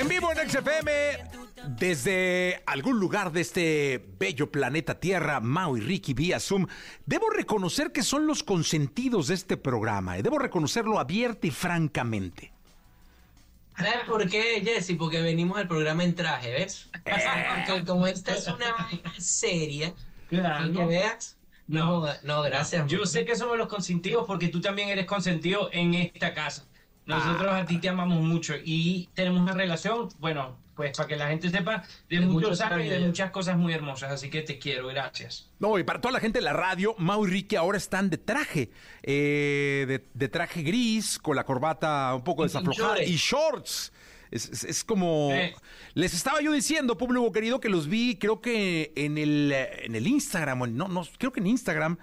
En vivo en XFM, desde algún lugar de este bello planeta Tierra, Mau y Ricky vía Zoom, debo reconocer que son los consentidos de este programa. y Debo reconocerlo abierta y francamente.
¿Sabes por qué, Jessy? Porque venimos al programa en traje, ¿ves? Porque como esta es una vaina seria,
Claro.
que veas, no, no, gracias.
Yo sé que somos los consentidos porque tú también eres consentido en esta casa. Nosotros a ti te amamos mucho y tenemos una relación, bueno, pues para que la gente sepa, de,
De
muchos años y de muchas cosas muy hermosas. Así que te quiero, gracias.
No, y para toda la gente de la radio, Mau y Ricky ahora están de traje. eh, de, de traje gris, con la corbata un poco
Y
desaflojada. Y shorts. Es, es- es como...
Eh.
Les estaba yo diciendo, público querido, que los vi, creo que en el, en el Instagram, o en- no, no, creo que en Instagram,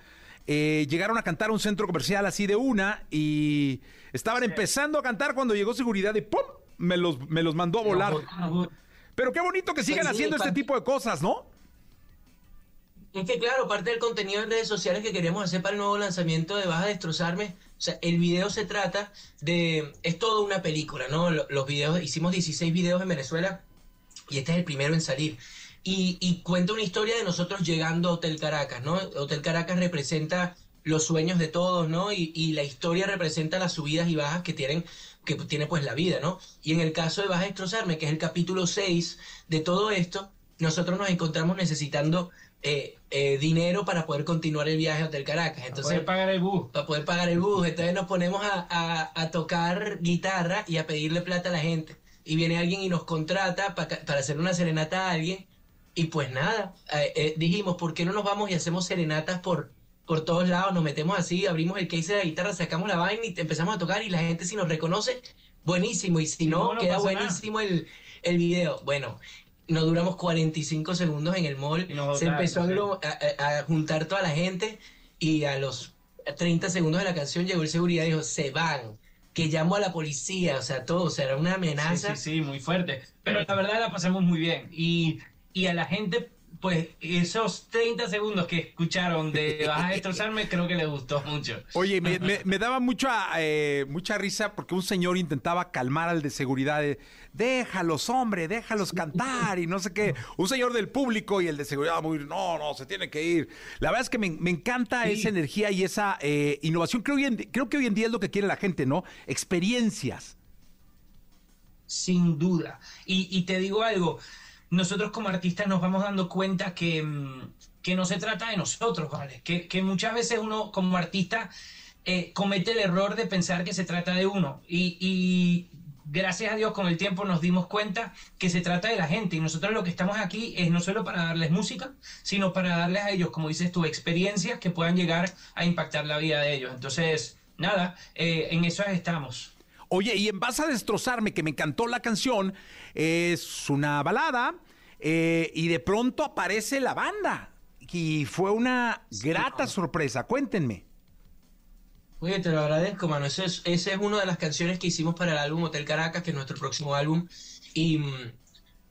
eh, llegaron a cantar a un centro comercial así de una y estaban empezando a cantar cuando llegó seguridad y ¡pum! Me los, me los mandó a volar. Pero qué bonito que sigan
Pues sí,
haciendo este tipo de cosas, ¿no?
Es que claro, parte del contenido en redes sociales que queremos hacer para el nuevo lanzamiento de Vas a Destrozarme, o sea, el video se trata de, es toda una película, ¿no? Lo- Los videos, hicimos 16 videos en Venezuela y este es el primero en salir. Y, y cuenta una historia de nosotros llegando a Hotel Caracas, ¿no? Hotel Caracas representa los sueños de todos, ¿no? Y, y la historia representa las subidas y bajas que tienen, que tiene pues la vida, ¿no? Y en el caso de Vas a Destrozarme, que es el capítulo 6 de todo esto, nosotros nos encontramos necesitando eh, eh, dinero para poder continuar el viaje a Hotel Caracas. Entonces,
poder pagar el bus.
Para poder pagar el bus. Entonces nos ponemos a, a- a tocar guitarra y a pedirle plata a la gente. Y viene alguien y nos contrata pa- para hacer una serenata a alguien. Y pues nada, eh, eh, dijimos, ¿por qué no nos vamos y hacemos serenatas por, por todos lados? Nos metemos así, abrimos el case de la guitarra, sacamos la vaina y empezamos a tocar y la gente si nos reconoce, buenísimo. Y si no,
no, no
queda buenísimo el, el video. Bueno, nos duramos 45 segundos en el mall, se empezó a,
sí.
aglo- a- a- a juntar toda la gente y a los 30 segundos de la canción llegó el seguridad y dijo, se van, que llamo a la policía, o sea, todo, o sea, era una amenaza.
Sí, sí, sí, muy fuerte. Pero la verdad la pasamos muy bien. Y, y a la gente, pues esos 30 segundos que escucharon de Vas a destrozarme, creo que les gustó mucho.
Oye, me, me- me daba mucha, eh, mucha risa porque un señor intentaba calmar al de seguridad. de, déjalos, hombre, déjalos cantar y no sé qué. Un señor del público y el de seguridad muy, no, no, se tiene que ir. La verdad es que me, me encanta esa energía y esa eh, innovación. Creo, hoy en creo que hoy en día es lo que quiere la gente, ¿no? Experiencias.
Sin duda. Y, y te digo algo, nosotros como artistas nos vamos dando cuenta que, mm, que no se trata de nosotros, ¿vale? Que, que muchas veces uno como artista eh, comete el error de pensar que se trata de uno. Y, gracias a Dios con el tiempo nos dimos cuenta que se trata de la gente. Y nosotros lo que estamos aquí es no solo para darles música, sino para darles a ellos, como dices tú, experiencias que puedan llegar a impactar la vida de ellos. Entonces, nada, eh, en eso estamos.
Oye, y en Vas a destrozarme, que me encantó la canción, es una balada eh, y de pronto aparece la banda. Y fue una grata sorpresa. Cuéntenme.
Oye, te lo agradezco, mano. Ese es, esa es una de las canciones que hicimos para el álbum Hotel Caracas, que es nuestro próximo álbum. Y mm,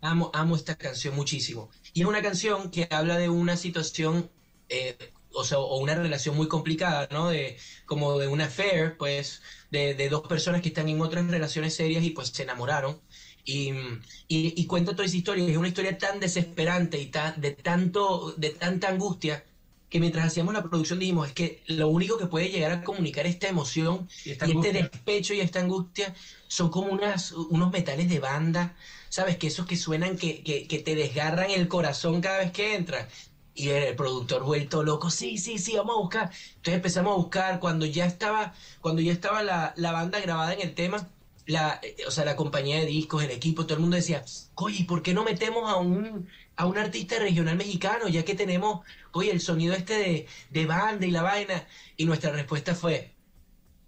amo, amo esta canción muchísimo. Y es una canción que habla de una situación, eh, o sea, o una relación muy complicada, ¿no? De, como de una affair, pues, de, de dos personas que están en otras relaciones serias y pues se enamoraron. Y, y, y cuenta toda esa historia. Es una historia tan desesperante y tan, de, tanto, de tanta angustia que mientras hacíamos la producción dijimos, es que lo único que puede llegar a comunicar esta emoción y,
esta
este
angustia.
despecho y esta angustia son como unas, unos metales de banda, ¿sabes? Que esos que suenan, que, que, que te desgarran el corazón cada vez que entran. Y el productor vuelto loco, sí, sí, sí, vamos a buscar. Entonces empezamos a buscar, cuando ya estaba, cuando ya estaba la, la banda grabada en el tema, la, eh, o sea, la compañía de discos, el equipo, todo el mundo decía, oye, ¿y por qué no metemos a un, a un artista regional mexicano? Ya que tenemos, oye, el sonido este de, de banda y la vaina. Y nuestra respuesta fue,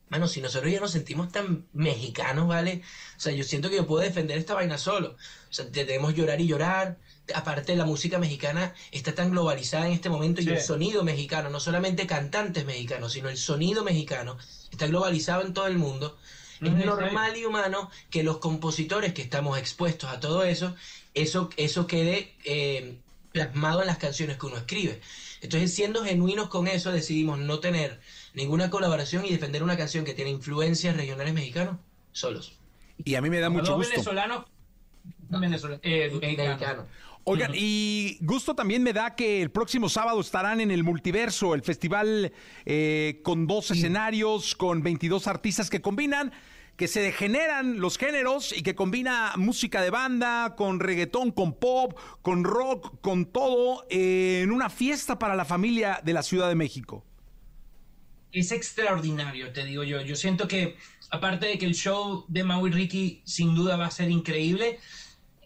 mano, si nosotros ya nos sentimos tan mexicanos, ¿vale? O sea, yo siento que yo puedo defender esta vaina solo. O sea, debemos llorar y llorar. Aparte, la música mexicana está tan globalizada en este momento y el sonido mexicano, no solamente cantantes mexicanos, sino el sonido mexicano, está globalizado en todo el mundo. Es normal y humano que los compositores que estamos expuestos a todo eso, eso, eso quede eh, plasmado en las canciones que uno escribe. Entonces, siendo genuinos con eso, decidimos no tener ninguna colaboración y defender una canción que tiene influencias regionales mexicanos solos.
Y a mí me da mucho
dos
gusto.
venezolanos, venezolanos, eh, mexicanos.
Mexicano.
Oigan, y gusto también me da que el próximo sábado estarán en el Multiverso, el festival eh, con dos escenarios, con 22 artistas que combinan, que se degeneran los géneros y que combina música de banda, con reggaetón, con pop, con rock, con todo, eh, en una fiesta para la familia de la Ciudad de México.
es extraordinario, te digo yo. Yo siento que, aparte de que el show de Mau y Ricky sin duda va a ser increíble,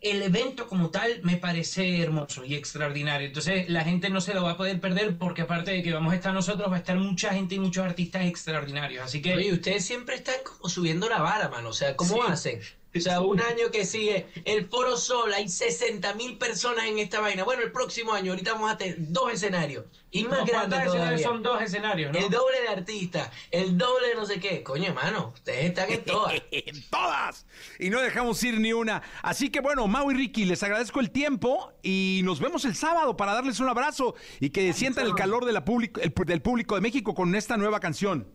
el evento como tal me parece hermoso y extraordinario. Entonces la gente no se lo va a poder perder porque aparte de que vamos a estar nosotros, va a estar mucha gente y muchos artistas extraordinarios. Así que...
Oye, ustedes siempre están como subiendo la vara, mano. O sea, ¿cómo
Sí.
hacen? O sea, un año que sigue el Foro Sol, hay 60 mil personas en esta vaina. Bueno, el próximo año, ahorita vamos a tener dos escenarios. Y más
No,
grandes
¿cuántos escenarios
todavía.
son dos escenarios, ¿no?
El doble de artistas, el doble de no sé qué. Coño, hermano, ustedes están en todas.
en todas. Y no dejamos ir ni una. Así que bueno, Mau y Ricky, les agradezco el tiempo y nos vemos el sábado para darles un abrazo y que sientan el calor de la el- del público de México con esta nueva canción.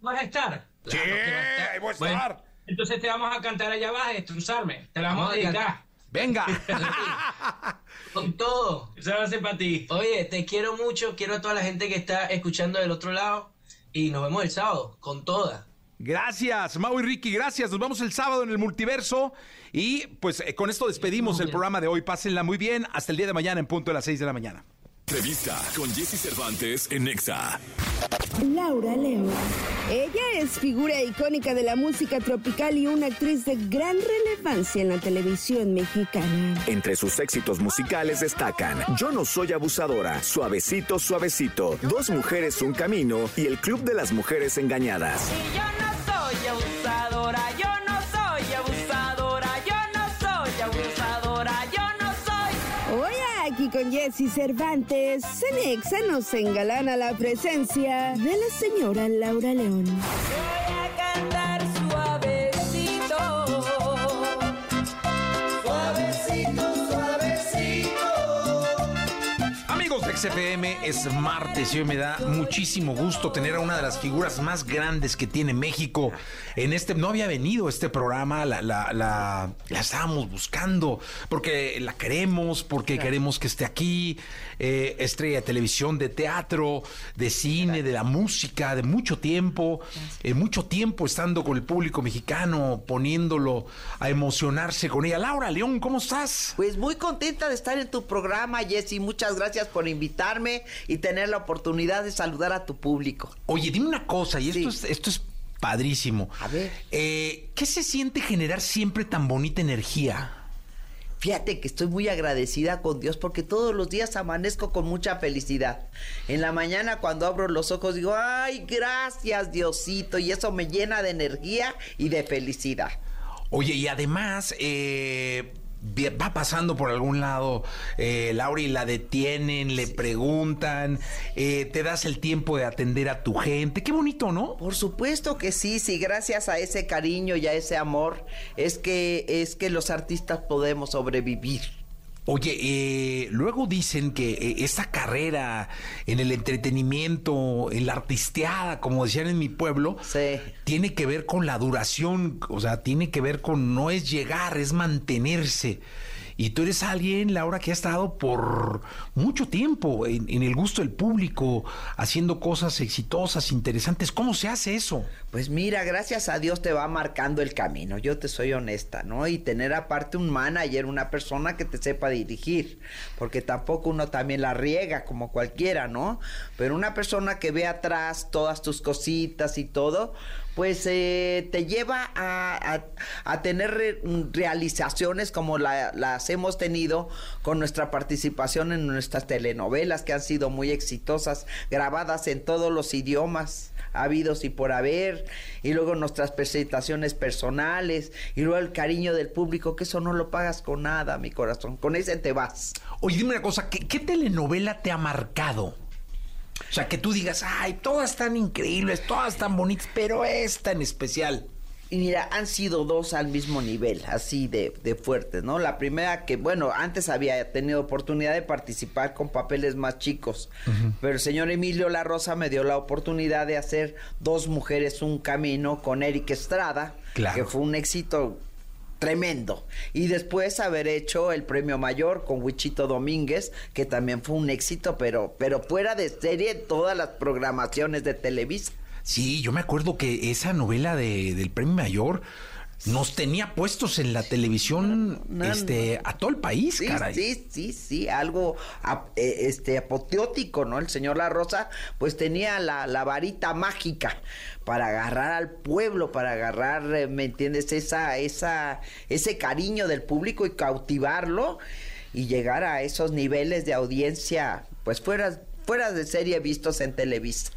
¿Vas a estar?
Sí, ahí voy a
Bueno,
estar.
Entonces te vamos a cantar allá abajo, destrozarme. Te la vamos,
Vamos
a dedicar.
Venga.
Con todo.
Eso va a ser para ti.
Oye, te quiero mucho, quiero a toda la gente que está escuchando del otro lado. Y nos vemos el sábado, con toda.
Gracias, Mau y Ricky, gracias. Nos vemos el sábado en el multiverso. Y pues eh, con esto despedimos el programa de hoy. Pásenla muy bien. Hasta el día de mañana en punto de las 6 de la mañana.
Revista con Jesse Cervantes en Nexa.
Laura León. Ella es figura icónica de la música tropical y una actriz de gran relevancia en la televisión mexicana.
Entre sus éxitos musicales destacan Yo no soy abusadora, Suavecito, Suavecito, Dos mujeres, un camino y El Club de las Mujeres Engañadas.
Yo no
Jesse Cervantes, Cenexa nos engalana la presencia de la señora Laura León.
Voy a cantar
XFM, es martes y hoy me da muchísimo gusto tener a una de las figuras más grandes que tiene México en este. No había venido este programa, la, la, la, la estábamos buscando porque la queremos, porque queremos que esté aquí. eh, estrella de televisión, de teatro, de cine, de la música, de mucho tiempo, eh, mucho tiempo estando con el público mexicano, poniéndolo a emocionarse con ella. Laura León, ¿cómo estás?
Pues muy contenta de estar en tu programa, Jessy. Muchas gracias por invitarme y tener la oportunidad de saludar a tu público.
Oye, dime una cosa, y esto, es, esto es padrísimo.
A ver.
Eh, ¿Qué se siente generar siempre tan bonita energía?
Fíjate que estoy muy agradecida con Dios porque todos los días amanezco con mucha felicidad. En la mañana cuando abro los ojos digo, ay, gracias Diosito, y eso me llena de energía y de felicidad.
Oye, y además, eh, va pasando por algún lado, eh, Laura, y la detienen, le preguntan, eh, te das el tiempo de atender a tu gente. Qué bonito, ¿no?
Por supuesto que sí, sí, gracias a ese cariño y a ese amor es que es que los artistas podemos sobrevivir.
Oye, eh, luego dicen que eh, esta carrera en el entretenimiento, en la artisteada, como decían en mi pueblo, tiene que ver con la duración, o sea, tiene que ver con no es llegar, es mantenerse. Y tú eres alguien, Laura, que ha estado por mucho tiempo en, en el gusto del público, haciendo cosas exitosas, interesantes. ¿Cómo se hace eso?
Pues mira, gracias a Dios te va marcando el camino, yo te soy honesta, ¿no? Y tener aparte un manager, una persona que te sepa dirigir, porque tampoco uno también la riega como cualquiera, ¿no? Pero una persona que ve atrás todas tus cositas y todo, pues eh, te lleva a, a- tener re- realizaciones como la- las hemos tenido con nuestra participación en nuestras telenovelas que han sido muy exitosas, grabadas en todos los idiomas habidos y por haber, y luego nuestras presentaciones personales, y luego el cariño del público, que eso no lo pagas con nada, mi corazón, con ese te vas.
Oye, dime una cosa, ¿qué, qué telenovela te ha marcado? O sea, que tú digas, ay, todas están increíbles, todas están bonitas, pero esta en especial.
Y mira, han sido dos al mismo nivel, así de, de fuertes, ¿no? La primera que, bueno, antes había tenido oportunidad de participar con papeles más chicos, pero el señor Emilio La Rosa me dio la oportunidad de hacer Dos Mujeres, Un Camino con Eric Estrada,
Claro.
que fue un éxito tremendo. Y después haber hecho el premio mayor con Wichito Domínguez, que también fue un éxito, pero, pero fuera de serie en todas las programaciones de Televisa.
Sí, yo me acuerdo que esa novela de, del Premio Mayor nos tenía puestos en la televisión
no,
este, a todo el país,
Sí,
caray.
sí, sí, sí, algo ap- eh, este apoteótico, ¿no? El señor La Rosa, pues tenía la, la varita mágica para agarrar al pueblo, para agarrar, eh, ¿me entiendes? Esa, esa, ese cariño del público y cautivarlo y llegar a esos niveles de audiencia, pues fuera, fuera de serie vistos en Televisa.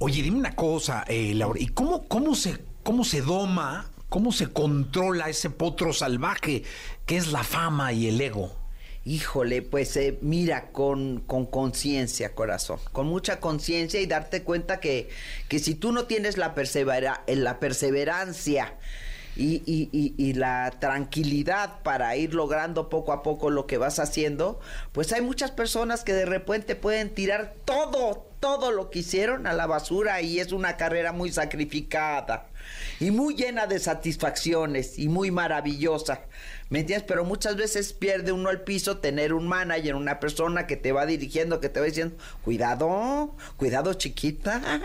Oye, dime una cosa, eh, Laura, ¿y cómo, cómo, se, cómo se doma, cómo se controla ese potro salvaje que es la fama y el ego?
Híjole, pues eh, mira, con con conciencia, corazón, con mucha conciencia y darte cuenta que, que si tú no tienes la, persevera, eh, la perseverancia y- y- y la tranquilidad para ir logrando poco a poco lo que vas haciendo, pues hay muchas personas que de repente pueden tirar todo, todo lo que hicieron a la basura y es una carrera muy sacrificada y muy llena de satisfacciones y muy maravillosa. ¿Me entiendes? Pero muchas veces pierde uno el piso tener un manager, una persona que te va dirigiendo, que te va diciendo, cuidado, cuidado chiquita.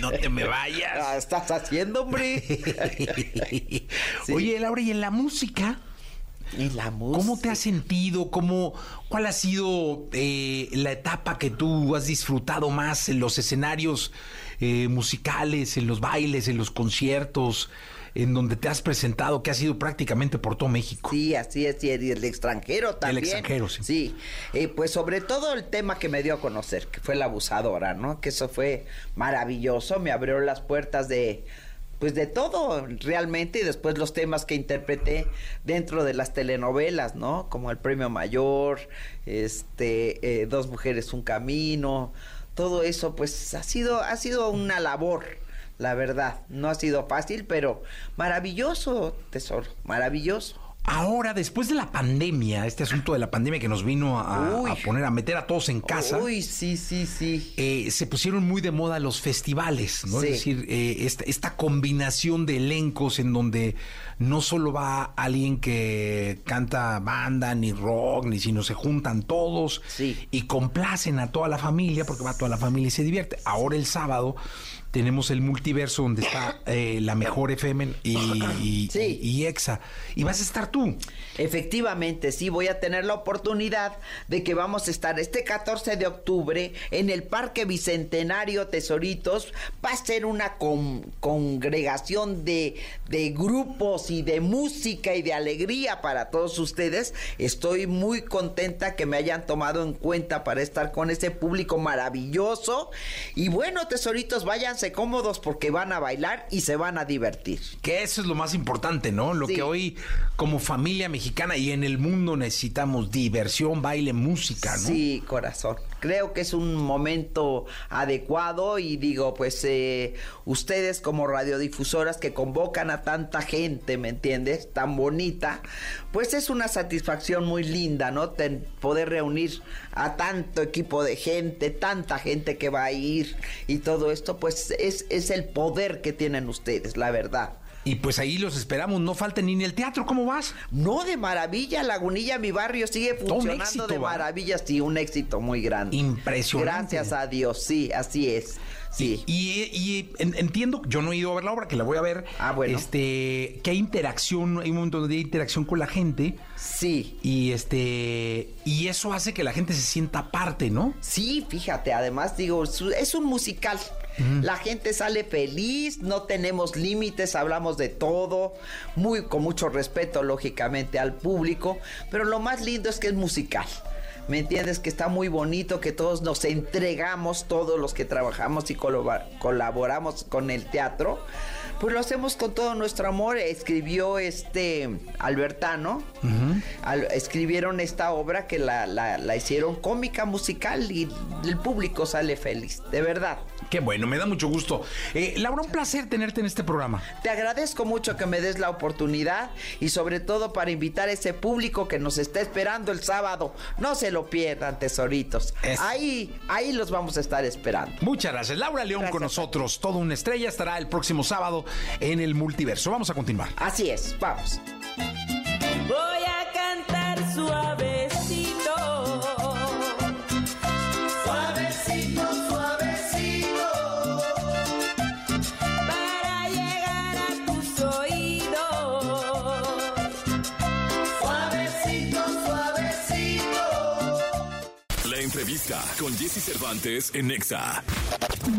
no te me vayas.
Ah, Estás haciendo, hombre.
Oye, Laura, ¿y en la música?
En la música.
¿Cómo te has sentido? ¿Cómo, ¿Cuál ha sido eh, la etapa que tú has disfrutado más en los escenarios eh, musicales, en los bailes, en los conciertos? en donde te has presentado, que ha sido prácticamente por todo México.
Sí, así es, y el extranjero también.
El extranjero, sí.
Sí, eh, pues sobre todo el tema que me dio a conocer, que fue la abusadora, ¿no? Que eso fue maravilloso, me abrió las puertas de pues de todo realmente y después los temas que interpreté dentro de las telenovelas, ¿no? Como el Premio Mayor, este, eh, Dos Mujeres, un Camino, todo eso pues ha sido, ha sido una labor la verdad. No ha sido fácil, pero maravilloso, tesoro, maravilloso.
Ahora, después de la pandemia, este asunto de la pandemia que nos vino a, poner, a meter a todos en casa.
Uy, sí, sí, sí.
Eh, se pusieron muy de moda los festivales, ¿no? Es decir, eh, esta, combinación de elencos en donde no solo va alguien que canta banda, ni rock, ni sino se juntan todos y complacen a toda la familia, porque va toda la familia y se divierte. Ahora el sábado tenemos el multiverso donde está eh, la mejor FM y, y, EXA. Y vas a estar tú.
Efectivamente, sí, voy a tener la oportunidad de que vamos a estar este 14 de octubre en el Parque Bicentenario Tesoritos. Va a ser una congregación de, de grupos y de música y de alegría para todos ustedes. Estoy muy contenta que me hayan tomado en cuenta para estar con ese público maravilloso. Y bueno, tesoritos, váyanse cómodos porque van a bailar y se van a divertir.
Que eso es lo más importante, ¿no? Lo que hoy como familia mexicana y en el mundo necesitamos diversión, baile, música, ¿no?
Sí, corazón. Creo que es un momento adecuado y digo, pues eh, ustedes como radiodifusoras que convocan a tanta gente, ¿me entiendes? Tan bonita, pues es una satisfacción muy linda, ¿no? poder reunir a tanto equipo de gente, tanta gente que va a ir y todo esto, pues es, es el poder que tienen ustedes, la verdad.
Y pues ahí los esperamos, no falta ni en el teatro, ¿cómo vas?
No, de maravilla, Lagunilla, mi barrio sigue funcionando de maravilla, sí, un éxito muy grande.
Impresionante.
Gracias a Dios, sí, así es. Sí.
Y, entiendo, yo no he ido a ver la obra, que la voy a ver.
Ah, bueno.
Este, que hay interacción, hay un momento donde hay interacción con la gente.
Sí.
Y este, y eso hace que la gente se sienta parte, ¿no?
Sí, fíjate, además digo, es un musical. La gente sale feliz, no tenemos límites, hablamos de todo, muy con mucho respeto lógicamente al público, pero lo más lindo es que es musical. ¿Me entiendes? Que está muy bonito, que todos nos entregamos, todos los que trabajamos y colaboramos con el teatro pues lo hacemos con todo nuestro amor. Escribió este Albertano, escribieron esta obra que la, la, hicieron cómica musical y el público sale feliz, de verdad.
Qué bueno, me da mucho gusto. Eh, Laura, un placer tenerte en este programa.
Te agradezco mucho que me des la oportunidad y sobre todo para invitar a ese público que nos está esperando el sábado. No se lo pierdan, tesoritos. Ahí, ahí los vamos a estar esperando.
Muchas gracias. Laura León con nosotros, todo una estrella, estará el próximo sábado en el multiverso. Vamos a continuar.
Así es, vamos.
Voy a cantar suavecito.
Cervantes en Nexa.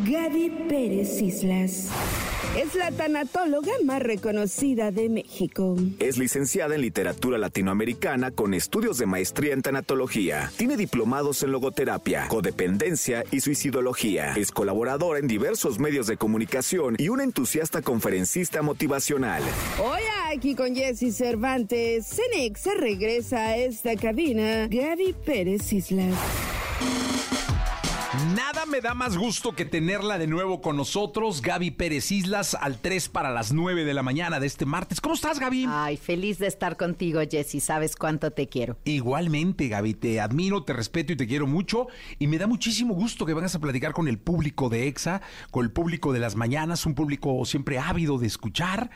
Gaby Pérez Islas. Es la tanatóloga más reconocida de México.
Es licenciada en literatura latinoamericana con estudios de maestría en tanatología. Tiene diplomados en logoterapia, codependencia y suicidología. Es colaboradora en diversos medios de comunicación y una entusiasta conferencista motivacional.
Hoy aquí con Jesse Cervantes, Cenexa regresa a esta cabina. Gaby Pérez Islas.
Nada me da más gusto que tenerla de nuevo con nosotros, Gaby Pérez Islas, al 3 para las 9 de la mañana de este martes. ¿Cómo estás, Gaby?
Ay, feliz de estar contigo, Jessy. Sabes cuánto te quiero.
Igualmente, Gaby. Te admiro, te respeto y te quiero mucho. Y me da muchísimo gusto que vengas a platicar con el público de EXA, con el público de las mañanas, un público siempre ávido de escuchar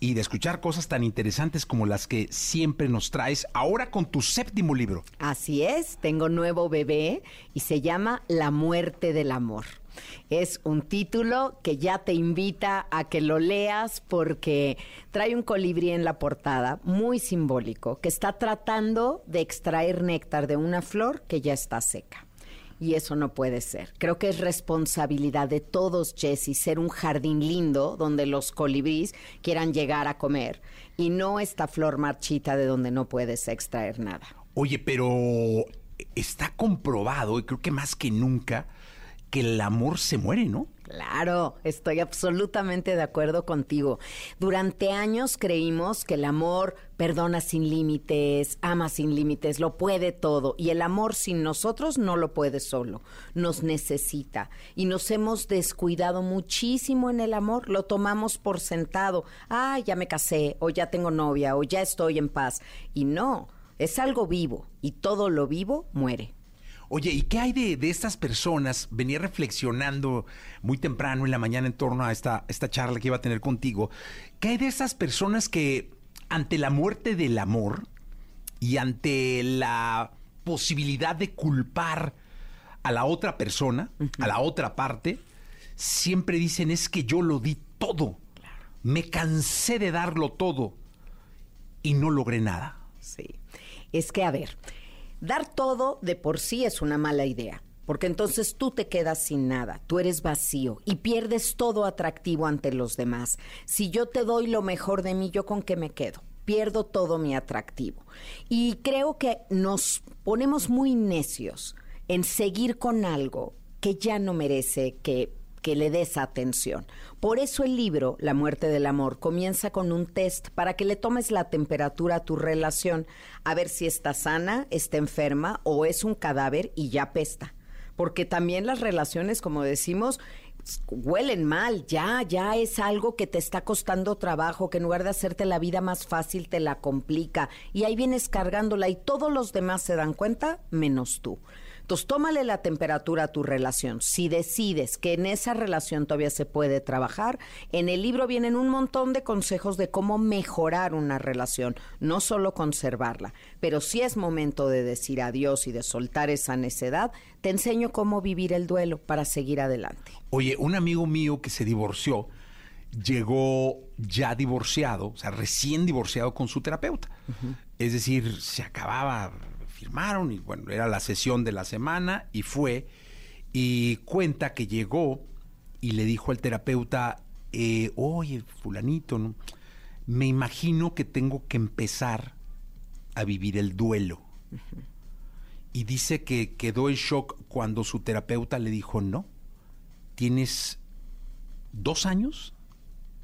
y de escuchar cosas tan interesantes como las que siempre nos traes. Ahora con tu séptimo libro.
Así es, tengo nuevo bebé y se llama La muerte del amor. Es un título que ya te invita a que lo leas porque trae un colibrí en la portada, muy simbólico, que está tratando de extraer néctar de una flor que ya está seca. Y eso no puede ser. Creo que es responsabilidad de todos, Jesse, ser un jardín lindo donde los colibríes quieran llegar a comer y no esta flor marchita de donde no puedes extraer nada.
Oye, pero está comprobado, y creo que más que nunca, que el amor se muere, ¿no?
Claro, estoy absolutamente de acuerdo contigo. Durante años creímos que el amor perdona sin límites, ama sin límites, lo puede todo. Y el amor sin nosotros no lo puede solo, nos necesita. Y nos hemos descuidado muchísimo en el amor, lo tomamos por sentado. Ah, ya me casé, o ya tengo novia, o ya estoy en paz. Y no, es algo vivo, y todo lo vivo muere.
Oye, ¿y qué hay de, de estas personas? Venía reflexionando muy temprano en la mañana en torno a esta, esta charla que iba a tener contigo. ¿Qué hay de estas personas que ante la muerte del amor y ante la posibilidad de culpar a la otra persona, a la otra parte, siempre dicen es que yo lo di todo. Me cansé de darlo todo y no logré nada.
Sí. Es que, a ver, dar todo de por sí es una mala idea. Porque entonces tú te quedas sin nada, tú eres vacío y pierdes todo atractivo ante los demás. Si yo te doy lo mejor de mí, ¿yo con qué me quedo? Pierdo todo mi atractivo. Y creo que nos ponemos muy necios en seguir con algo que ya no merece que que le des atención. Por eso el libro, La muerte del amor, comienza con un test para que le tomes la temperatura a tu relación, a ver si está sana, está enferma o es un cadáver y ya pesta. Porque también las relaciones, como decimos, huelen mal, ya, ya es algo que te está costando trabajo, que en lugar de hacerte la vida más fácil te la complica y ahí vienes cargándola y todos los demás se dan cuenta menos tú. Entonces, tómale la temperatura a tu relación. Si decides que en esa relación todavía se puede trabajar, en el libro vienen un montón de consejos de cómo mejorar una relación, no solo conservarla. Pero si es momento de decir adiós y de soltar esa necedad, te enseño cómo vivir el duelo para seguir adelante.
Oye, un amigo mío que se divorció llegó ya divorciado, o sea, recién divorciado con su terapeuta. Es decir, se acababa y bueno, era la sesión de la semana y fue y cuenta que llegó y le dijo al terapeuta, eh, oye, fulanito, me imagino que tengo que empezar a vivir el duelo. Y dice que quedó en shock cuando su terapeuta le dijo, no, tienes dos años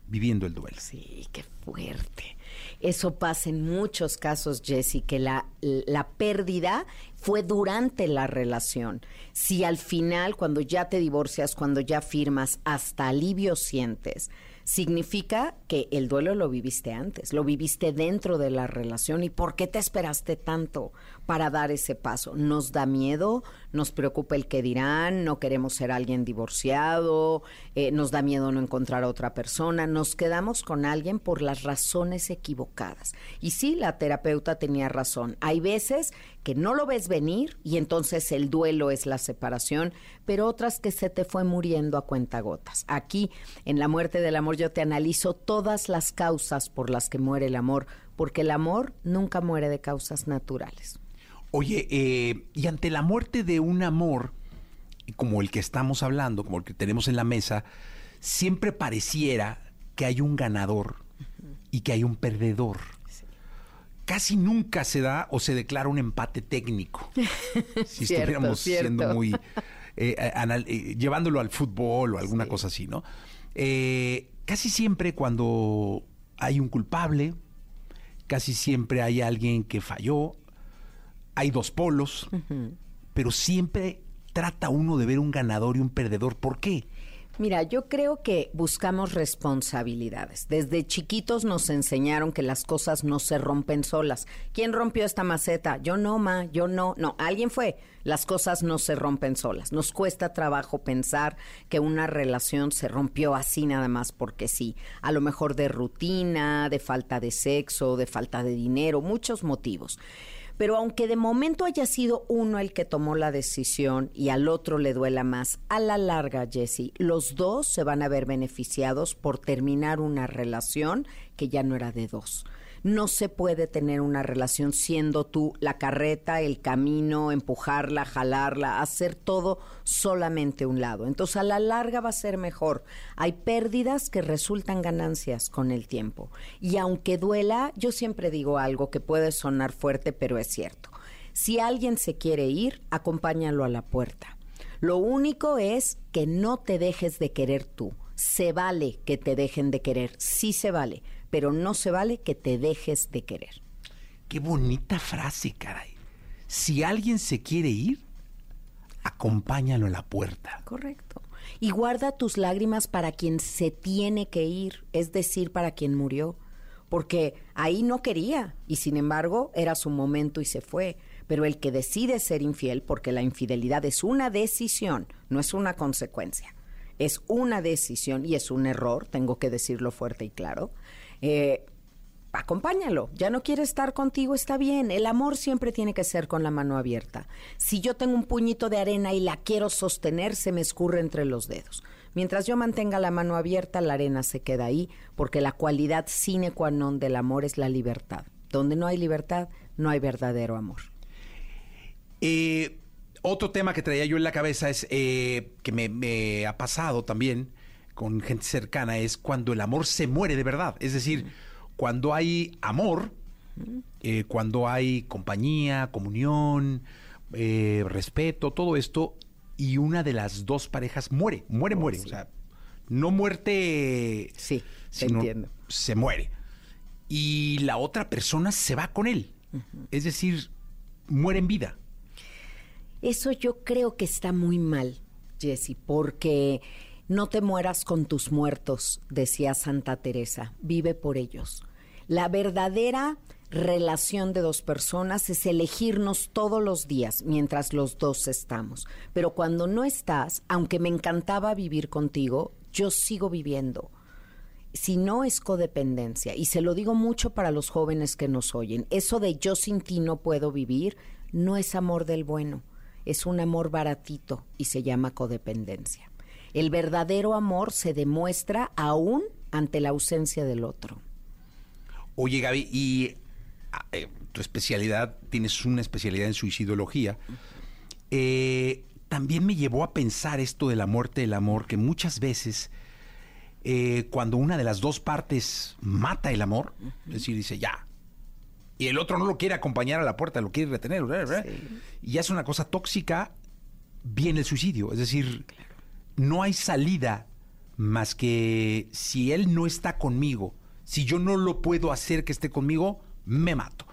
viviendo el duelo.
Sí, qué fuerte. Eso pasa en muchos casos, Jesse, que la, la pérdida fue durante la relación. Si al final, cuando ya te divorcias, cuando ya firmas, hasta alivio sientes, significa que el duelo lo viviste antes, lo viviste dentro de la relación. ¿Y por qué te esperaste tanto para dar ese paso? Nos da miedo, nos preocupa el que dirán, no queremos ser alguien divorciado, eh, nos da miedo no encontrar a otra persona, nos quedamos con alguien por las razones equivocadas. Y sí, la terapeuta tenía razón. Hay veces que no lo ves venir y entonces el duelo es la separación, pero otras que se te fue muriendo a cuentagotas. Aquí, en La muerte del amor, yo te analizo todas las causas por las que muere el amor, porque el amor nunca muere de causas naturales.
Oye, eh, y ante la muerte de un amor, como el que estamos hablando, como el que tenemos en la mesa, siempre pareciera que hay un ganador y que hay un perdedor. Casi nunca se da o se declara un empate técnico. si
Cierto,
estuviéramos
cierto.
siendo muy. eh, anal- eh, llevándolo al fútbol o alguna cosa así, ¿no? Eh, casi siempre cuando hay un culpable, casi siempre hay alguien que falló, hay dos polos, pero siempre trata uno de ver un ganador y un perdedor. ¿Por qué?
Mira, yo creo que buscamos responsabilidades. Desde chiquitos nos enseñaron que las cosas no se rompen solas. ¿Quién rompió esta maceta? Yo no, ma, yo no. No, alguien fue. Las cosas no se rompen solas. Nos cuesta trabajo pensar que una relación se rompió así nada más porque sí. A lo mejor de rutina, de falta de sexo, de falta de dinero, muchos motivos. Pero aunque de momento haya sido uno el que tomó la decisión y al otro le duela más, a la larga, Jesse, los dos se van a ver beneficiados por terminar una relación que ya no era de dos. No se puede tener una relación siendo tú la carreta, el camino, empujarla, jalarla, hacer todo solamente un lado. Entonces a la larga va a ser mejor. Hay pérdidas que resultan ganancias con el tiempo. Y aunque duela, yo siempre digo algo que puede sonar fuerte, pero es cierto. Si alguien se quiere ir, acompáñalo a la puerta. Lo único es que no te dejes de querer tú. Se vale que te dejen de querer, sí se vale, pero no se vale que te dejes de querer.
Qué bonita frase, caray. Si alguien se quiere ir, acompáñalo a la puerta.
Correcto. Y guarda tus lágrimas para quien se tiene que ir, es decir, para quien murió. Porque ahí no quería y sin embargo era su momento y se fue. Pero el que decide ser infiel, porque la infidelidad es una decisión, no es una consecuencia, es una decisión y es un error, tengo que decirlo fuerte y claro, eh, acompáñalo. Ya no quiere estar contigo, está bien. El amor siempre tiene que ser con la mano abierta. Si yo tengo un puñito de arena y la quiero sostener, se me escurre entre los dedos. Mientras yo mantenga la mano abierta, la arena se queda ahí, porque la cualidad sine qua non del amor es la libertad. Donde no hay libertad, no hay verdadero amor.
Eh, otro tema que traía yo en la cabeza es eh, que me, me ha pasado también con gente cercana es cuando el amor se muere de verdad. Es decir, cuando hay amor, eh, cuando hay compañía, comunión, eh, respeto, todo esto, y una de las dos parejas muere, muere, muere. O sea, no muerte.
Sí,
sino
entiendo.
Se muere. Y la otra persona se va con él. Es decir, muere en vida.
Eso yo creo que está muy mal, Jesse, porque no te mueras con tus muertos, decía Santa Teresa, vive por ellos. La verdadera relación de dos personas es elegirnos todos los días mientras los dos estamos. Pero cuando no estás, aunque me encantaba vivir contigo, yo sigo viviendo. Si no es codependencia, y se lo digo mucho para los jóvenes que nos oyen, eso de yo sin ti no puedo vivir, no es amor del bueno, es un amor baratito y se llama codependencia. El verdadero amor se demuestra aún ante la ausencia del otro.
Oye, Gaby, y ah, eh, tu especialidad, tienes una especialidad en suicidología. Eh, también me llevó a pensar esto de la muerte del amor, que muchas veces eh, cuando una de las dos partes mata el amor, es decir, dice ya, y el otro no lo quiere acompañar a la puerta, lo quiere retener, y ya es una cosa tóxica, viene el suicidio. Es decir, no hay salida más que si él no está conmigo, si yo no lo puedo hacer que esté conmigo, me mato.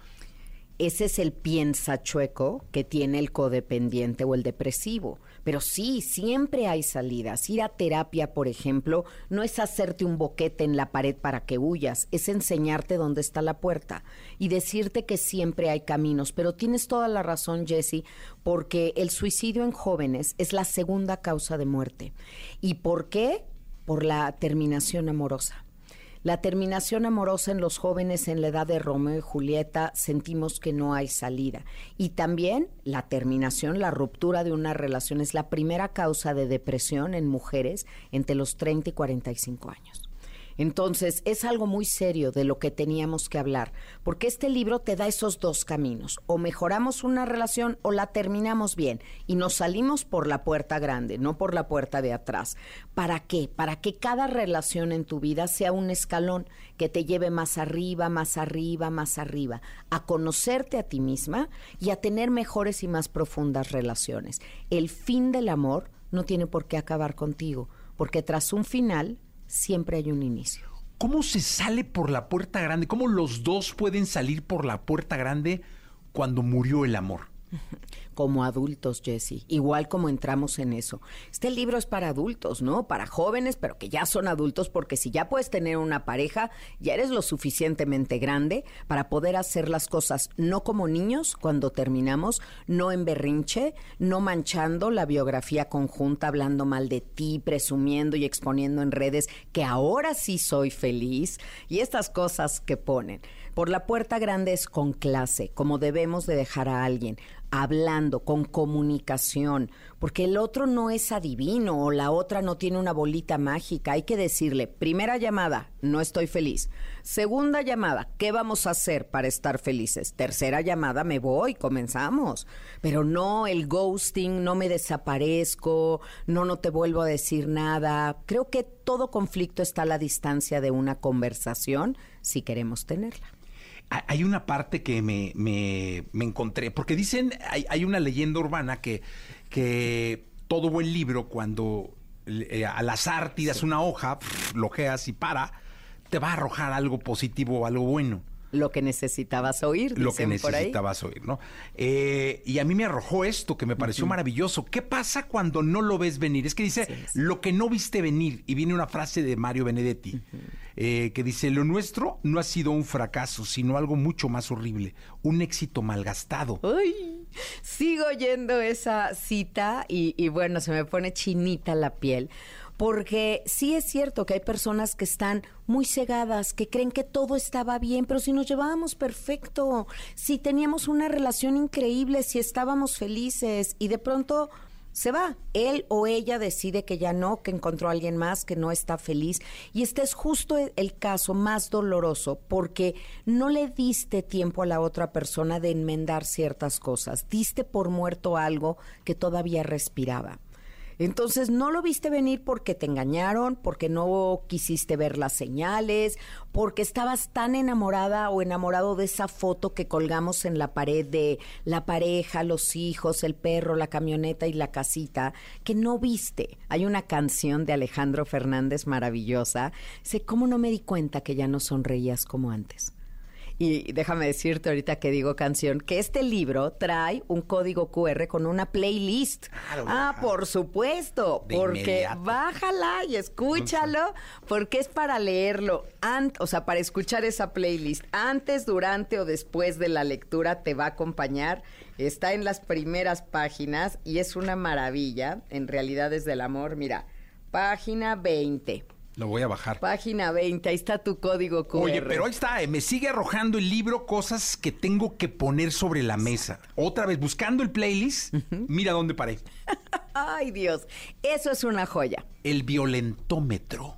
Ese es el piensa chueco que tiene el codependiente o el depresivo. Pero sí, siempre hay salidas. Ir a terapia, por ejemplo, no es hacerte un boquete en la pared para que huyas, es enseñarte dónde está la puerta y decirte que siempre hay caminos. Pero tienes toda la razón, Jesse, porque el suicidio en jóvenes es la segunda causa de muerte. ¿Y por qué? Por la terminación amorosa. La terminación amorosa en los jóvenes en la edad de Romeo y Julieta sentimos que no hay salida. Y también la terminación, la ruptura de una relación es la primera causa de depresión en mujeres entre los 30 y 45 años. Entonces, es algo muy serio de lo que teníamos que hablar, porque este libro te da esos dos caminos. O mejoramos una relación o la terminamos bien y nos salimos por la puerta grande, no por la puerta de atrás. ¿Para qué? Para que cada relación en tu vida sea un escalón que te lleve más arriba, más arriba, más arriba, a conocerte a ti misma y a tener mejores y más profundas relaciones. El fin del amor no tiene por qué acabar contigo, porque tras un final siempre hay un inicio.
¿Cómo se sale por la puerta grande? ¿Cómo los dos pueden salir por la puerta grande cuando murió el amor?
Como adultos, Jesse, igual como entramos en eso. Este libro es para adultos, ¿no? Para jóvenes, pero que ya son adultos, porque si ya puedes tener una pareja, ya eres lo suficientemente grande para poder hacer las cosas no como niños cuando terminamos, no en berrinche, no manchando la biografía conjunta, hablando mal de ti, presumiendo y exponiendo en redes que ahora sí soy feliz y estas cosas que ponen. Por la puerta grande es con clase, como debemos de dejar a alguien, hablando, con comunicación, porque el otro no es adivino o la otra no tiene una bolita mágica. Hay que decirle, primera llamada, no estoy feliz. Segunda llamada, ¿qué vamos a hacer para estar felices? Tercera llamada, me voy, comenzamos. Pero no el ghosting, no me desaparezco, no, no te vuelvo a decir nada. Creo que todo conflicto está a la distancia de una conversación si queremos tenerla.
Hay- una parte que me, me- me encontré, porque dicen, hay, hay una leyenda urbana que, que todo buen libro, cuando eh, al azar tiras una hoja, pf, lo ojeas y para, te va a arrojar algo positivo o algo bueno.
Lo que necesitabas oír,
Lo que
dicen por ahí.
necesitabas oír, ¿no? Eh, y a mí me arrojó esto que me pareció maravilloso. ¿Qué pasa cuando no lo ves venir? Es que dice, lo que no viste venir. Y viene una frase de Mario Benedetti eh, que dice, lo nuestro no ha sido un fracaso, sino algo mucho más horrible, un éxito malgastado.
Uy, sigo oyendo esa cita y, y bueno, se me pone chinita la piel. Porque sí es cierto que hay personas que están muy cegadas, que creen que todo estaba bien, pero si nos llevábamos perfecto, si teníamos una relación increíble, si estábamos felices y de pronto se va. Él o ella decide que ya no, que encontró a alguien más, que no está feliz. Y este es justo el- el caso más doloroso porque no le diste tiempo a la otra persona de enmendar ciertas cosas. Diste por muerto algo que todavía respiraba. Entonces no lo viste venir porque te engañaron, porque no quisiste ver las señales, porque estabas tan enamorada o enamorado de esa foto que colgamos en la pared de la pareja, los hijos, el perro, la camioneta y la casita, que no viste. Hay una canción de Alejandro Fernández maravillosa. Sé cómo no me di cuenta que ya no sonreías como antes. Y déjame decirte ahorita que digo canción, que este libro trae un código QR con una playlist. ah, por supuesto,
De
porque
inmediato.
bájala y escúchalo, porque es para leerlo, o sea, para escuchar esa playlist. Antes, durante o después de la lectura te va a acompañar. Está en las primeras páginas y es una maravilla. En realidad es del amor. Mira, página 20.
Lo voy a bajar.
Página 20, ahí está tu código QR.
Oye, pero ahí está, eh, me sigue arrojando el libro cosas que tengo que poner sobre la mesa. Otra vez, buscando el playlist, mira dónde paré.
Ay, Dios, eso es una joya.
El violentómetro.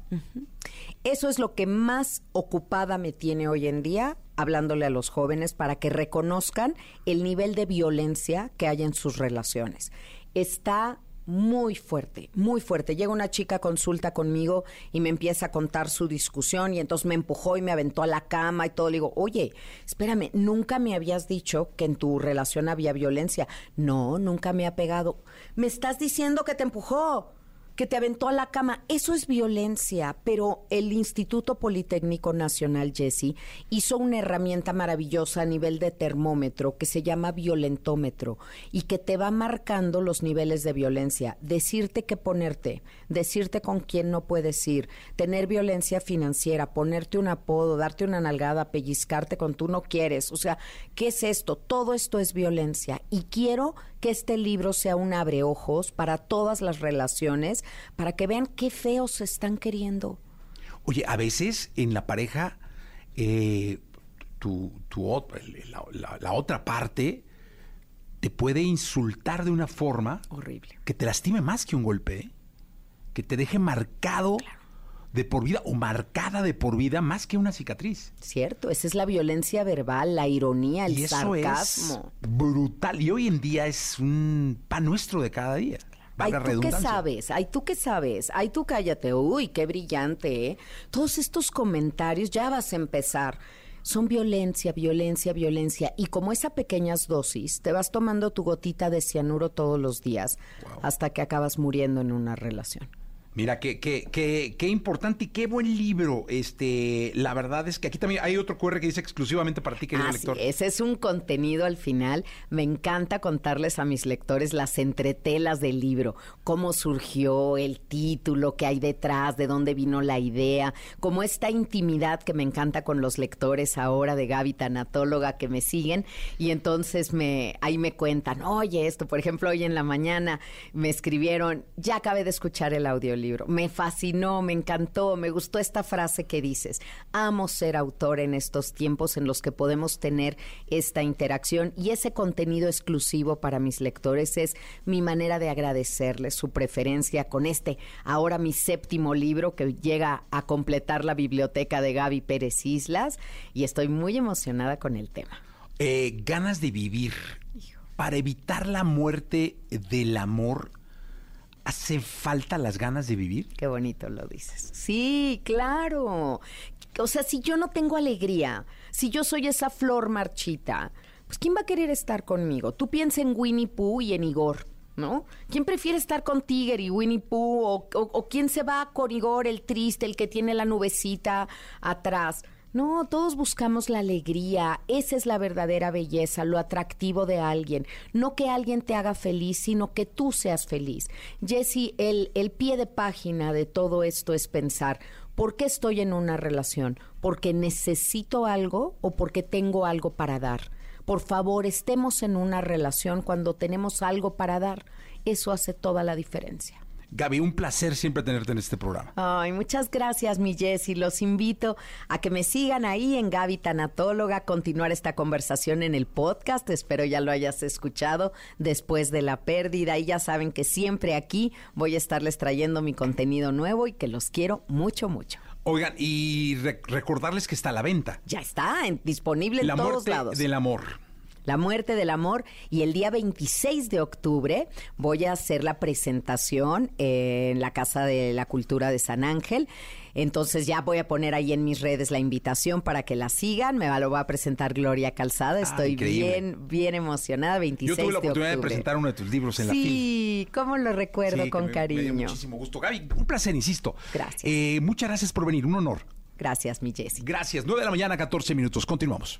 Eso es lo que más ocupada me tiene hoy en día, hablándole a los jóvenes para que reconozcan el nivel de violencia que hay en sus relaciones. Está muy fuerte, muy fuerte. Llega una chica consulta conmigo y me empieza a contar su discusión y entonces me empujó y me aventó a la cama y todo. Le digo, oye, espérame, nunca me habías dicho que en tu relación había violencia. No, nunca me ha pegado. Me estás diciendo que te empujó que te aventó a la cama. Eso es violencia, pero el Instituto Politécnico Nacional, Jesse, hizo una herramienta maravillosa a nivel de termómetro que se llama violentómetro y que te va marcando los niveles de violencia, decirte qué ponerte, decirte con quién no puedes ir, tener violencia financiera, ponerte un apodo, darte una nalgada, pellizcarte con tú no quieres. O sea, ¿qué es esto? Todo esto es violencia y quiero que este libro sea un abreojos para todas las relaciones, para que vean qué feos se están queriendo.
Oye, a veces en la pareja, eh, tu, tu ot- la, la- la otra parte te puede insultar de una forma
horrible
que te lastime más que un golpe, ¿eh? que te deje marcado de por vida o marcada de por vida más que una cicatriz.
Cierto, esa es la violencia verbal, la ironía, el
y eso
sarcasmo.
es brutal. Y hoy en día es un pan nuestro de cada día.
Ay, tú qué sabes, ay, tú qué sabes, ay, tú cállate, uy, qué brillante, ¿eh? Todos estos comentarios, ya vas a empezar. Son violencia, violencia, violencia. Y como es a pequeñas dosis, te vas tomando tu gotita de cianuro todos los días hasta que acabas muriendo en una relación.
Mira, qué, qué, qué, qué importante y qué buen libro. Este, la verdad es que aquí también hay otro QR que dice exclusivamente para ti, querido
Así
lector.
es, es un contenido al final. Me encanta contarles a mis lectores las entretelas del libro, cómo surgió el título, qué hay detrás, de dónde vino la idea, como esta intimidad que me encanta con los lectores ahora de Gaby Tanatóloga que me siguen y entonces me ahí me cuentan, oye, esto, por ejemplo, hoy en la mañana me escribieron, ya acabé de escuchar el audiolibro, me fascinó, me encantó, me gustó esta frase que dices, amo ser autor en estos tiempos en los que podemos tener esta interacción y ese contenido exclusivo para mis lectores es mi manera de agradecerles su preferencia con este, ahora mi séptimo libro que llega a completar la biblioteca de Gaby Pérez Islas y estoy muy emocionada con el tema.
Eh, ganas de vivir. Para evitar la muerte del amor, ¿hace falta las ganas de vivir?
Qué bonito lo dices. Sí, claro. O sea, si yo no tengo alegría, si yo soy esa flor marchita, pues ¿quién va a querer estar conmigo? Tú piensa en Winnie Pooh y en Igor. ¿No? ¿Quién prefiere estar con Tiger y Winnie Pooh? O, o- o quién se va con Igor, el triste, el que tiene la nubecita atrás? No, todos buscamos la alegría. Esa es la verdadera belleza, lo atractivo de alguien. No que alguien te haga feliz, sino que tú seas feliz. Jesse, el, el pie de página de todo esto es pensar, ¿por qué estoy en una relación? ¿Porque necesito algo o porque tengo algo para dar? Por favor, estemos en una relación cuando tenemos algo para dar. Eso hace toda la diferencia.
Gaby, un placer siempre tenerte en este programa.
Ay, muchas gracias, mi Jessy. Los invito a que me sigan ahí en Gaby Tanatóloga, continuar esta conversación en el podcast. Espero ya lo hayas escuchado después de la pérdida. Y ya saben que siempre aquí voy a estarles trayendo mi contenido nuevo y que los quiero mucho, mucho.
Oigan, y re- recordarles que está a la venta.
Ya está en- disponible en
La
todos lados.
del amor.
La muerte del amor y el día 26 de octubre voy a hacer la presentación en la Casa de la Cultura de San Ángel. Entonces ya voy a poner ahí en mis redes la invitación para que la sigan. Me va, lo va a presentar Gloria Calzada. Estoy
Ah, increíble.
bien, bien emocionada. 26
Yo tuve la oportunidad de presentar uno de tus libros en la FIL.
Sí, cómo lo recuerdo
Sí,
con
me- me dio
cariño.
muchísimo gusto. Gaby, un placer, insisto.
Gracias.
Eh, muchas gracias por venir, un honor.
Gracias, mi Jessy.
Gracias. 9 de la mañana, 14 minutos. Continuamos.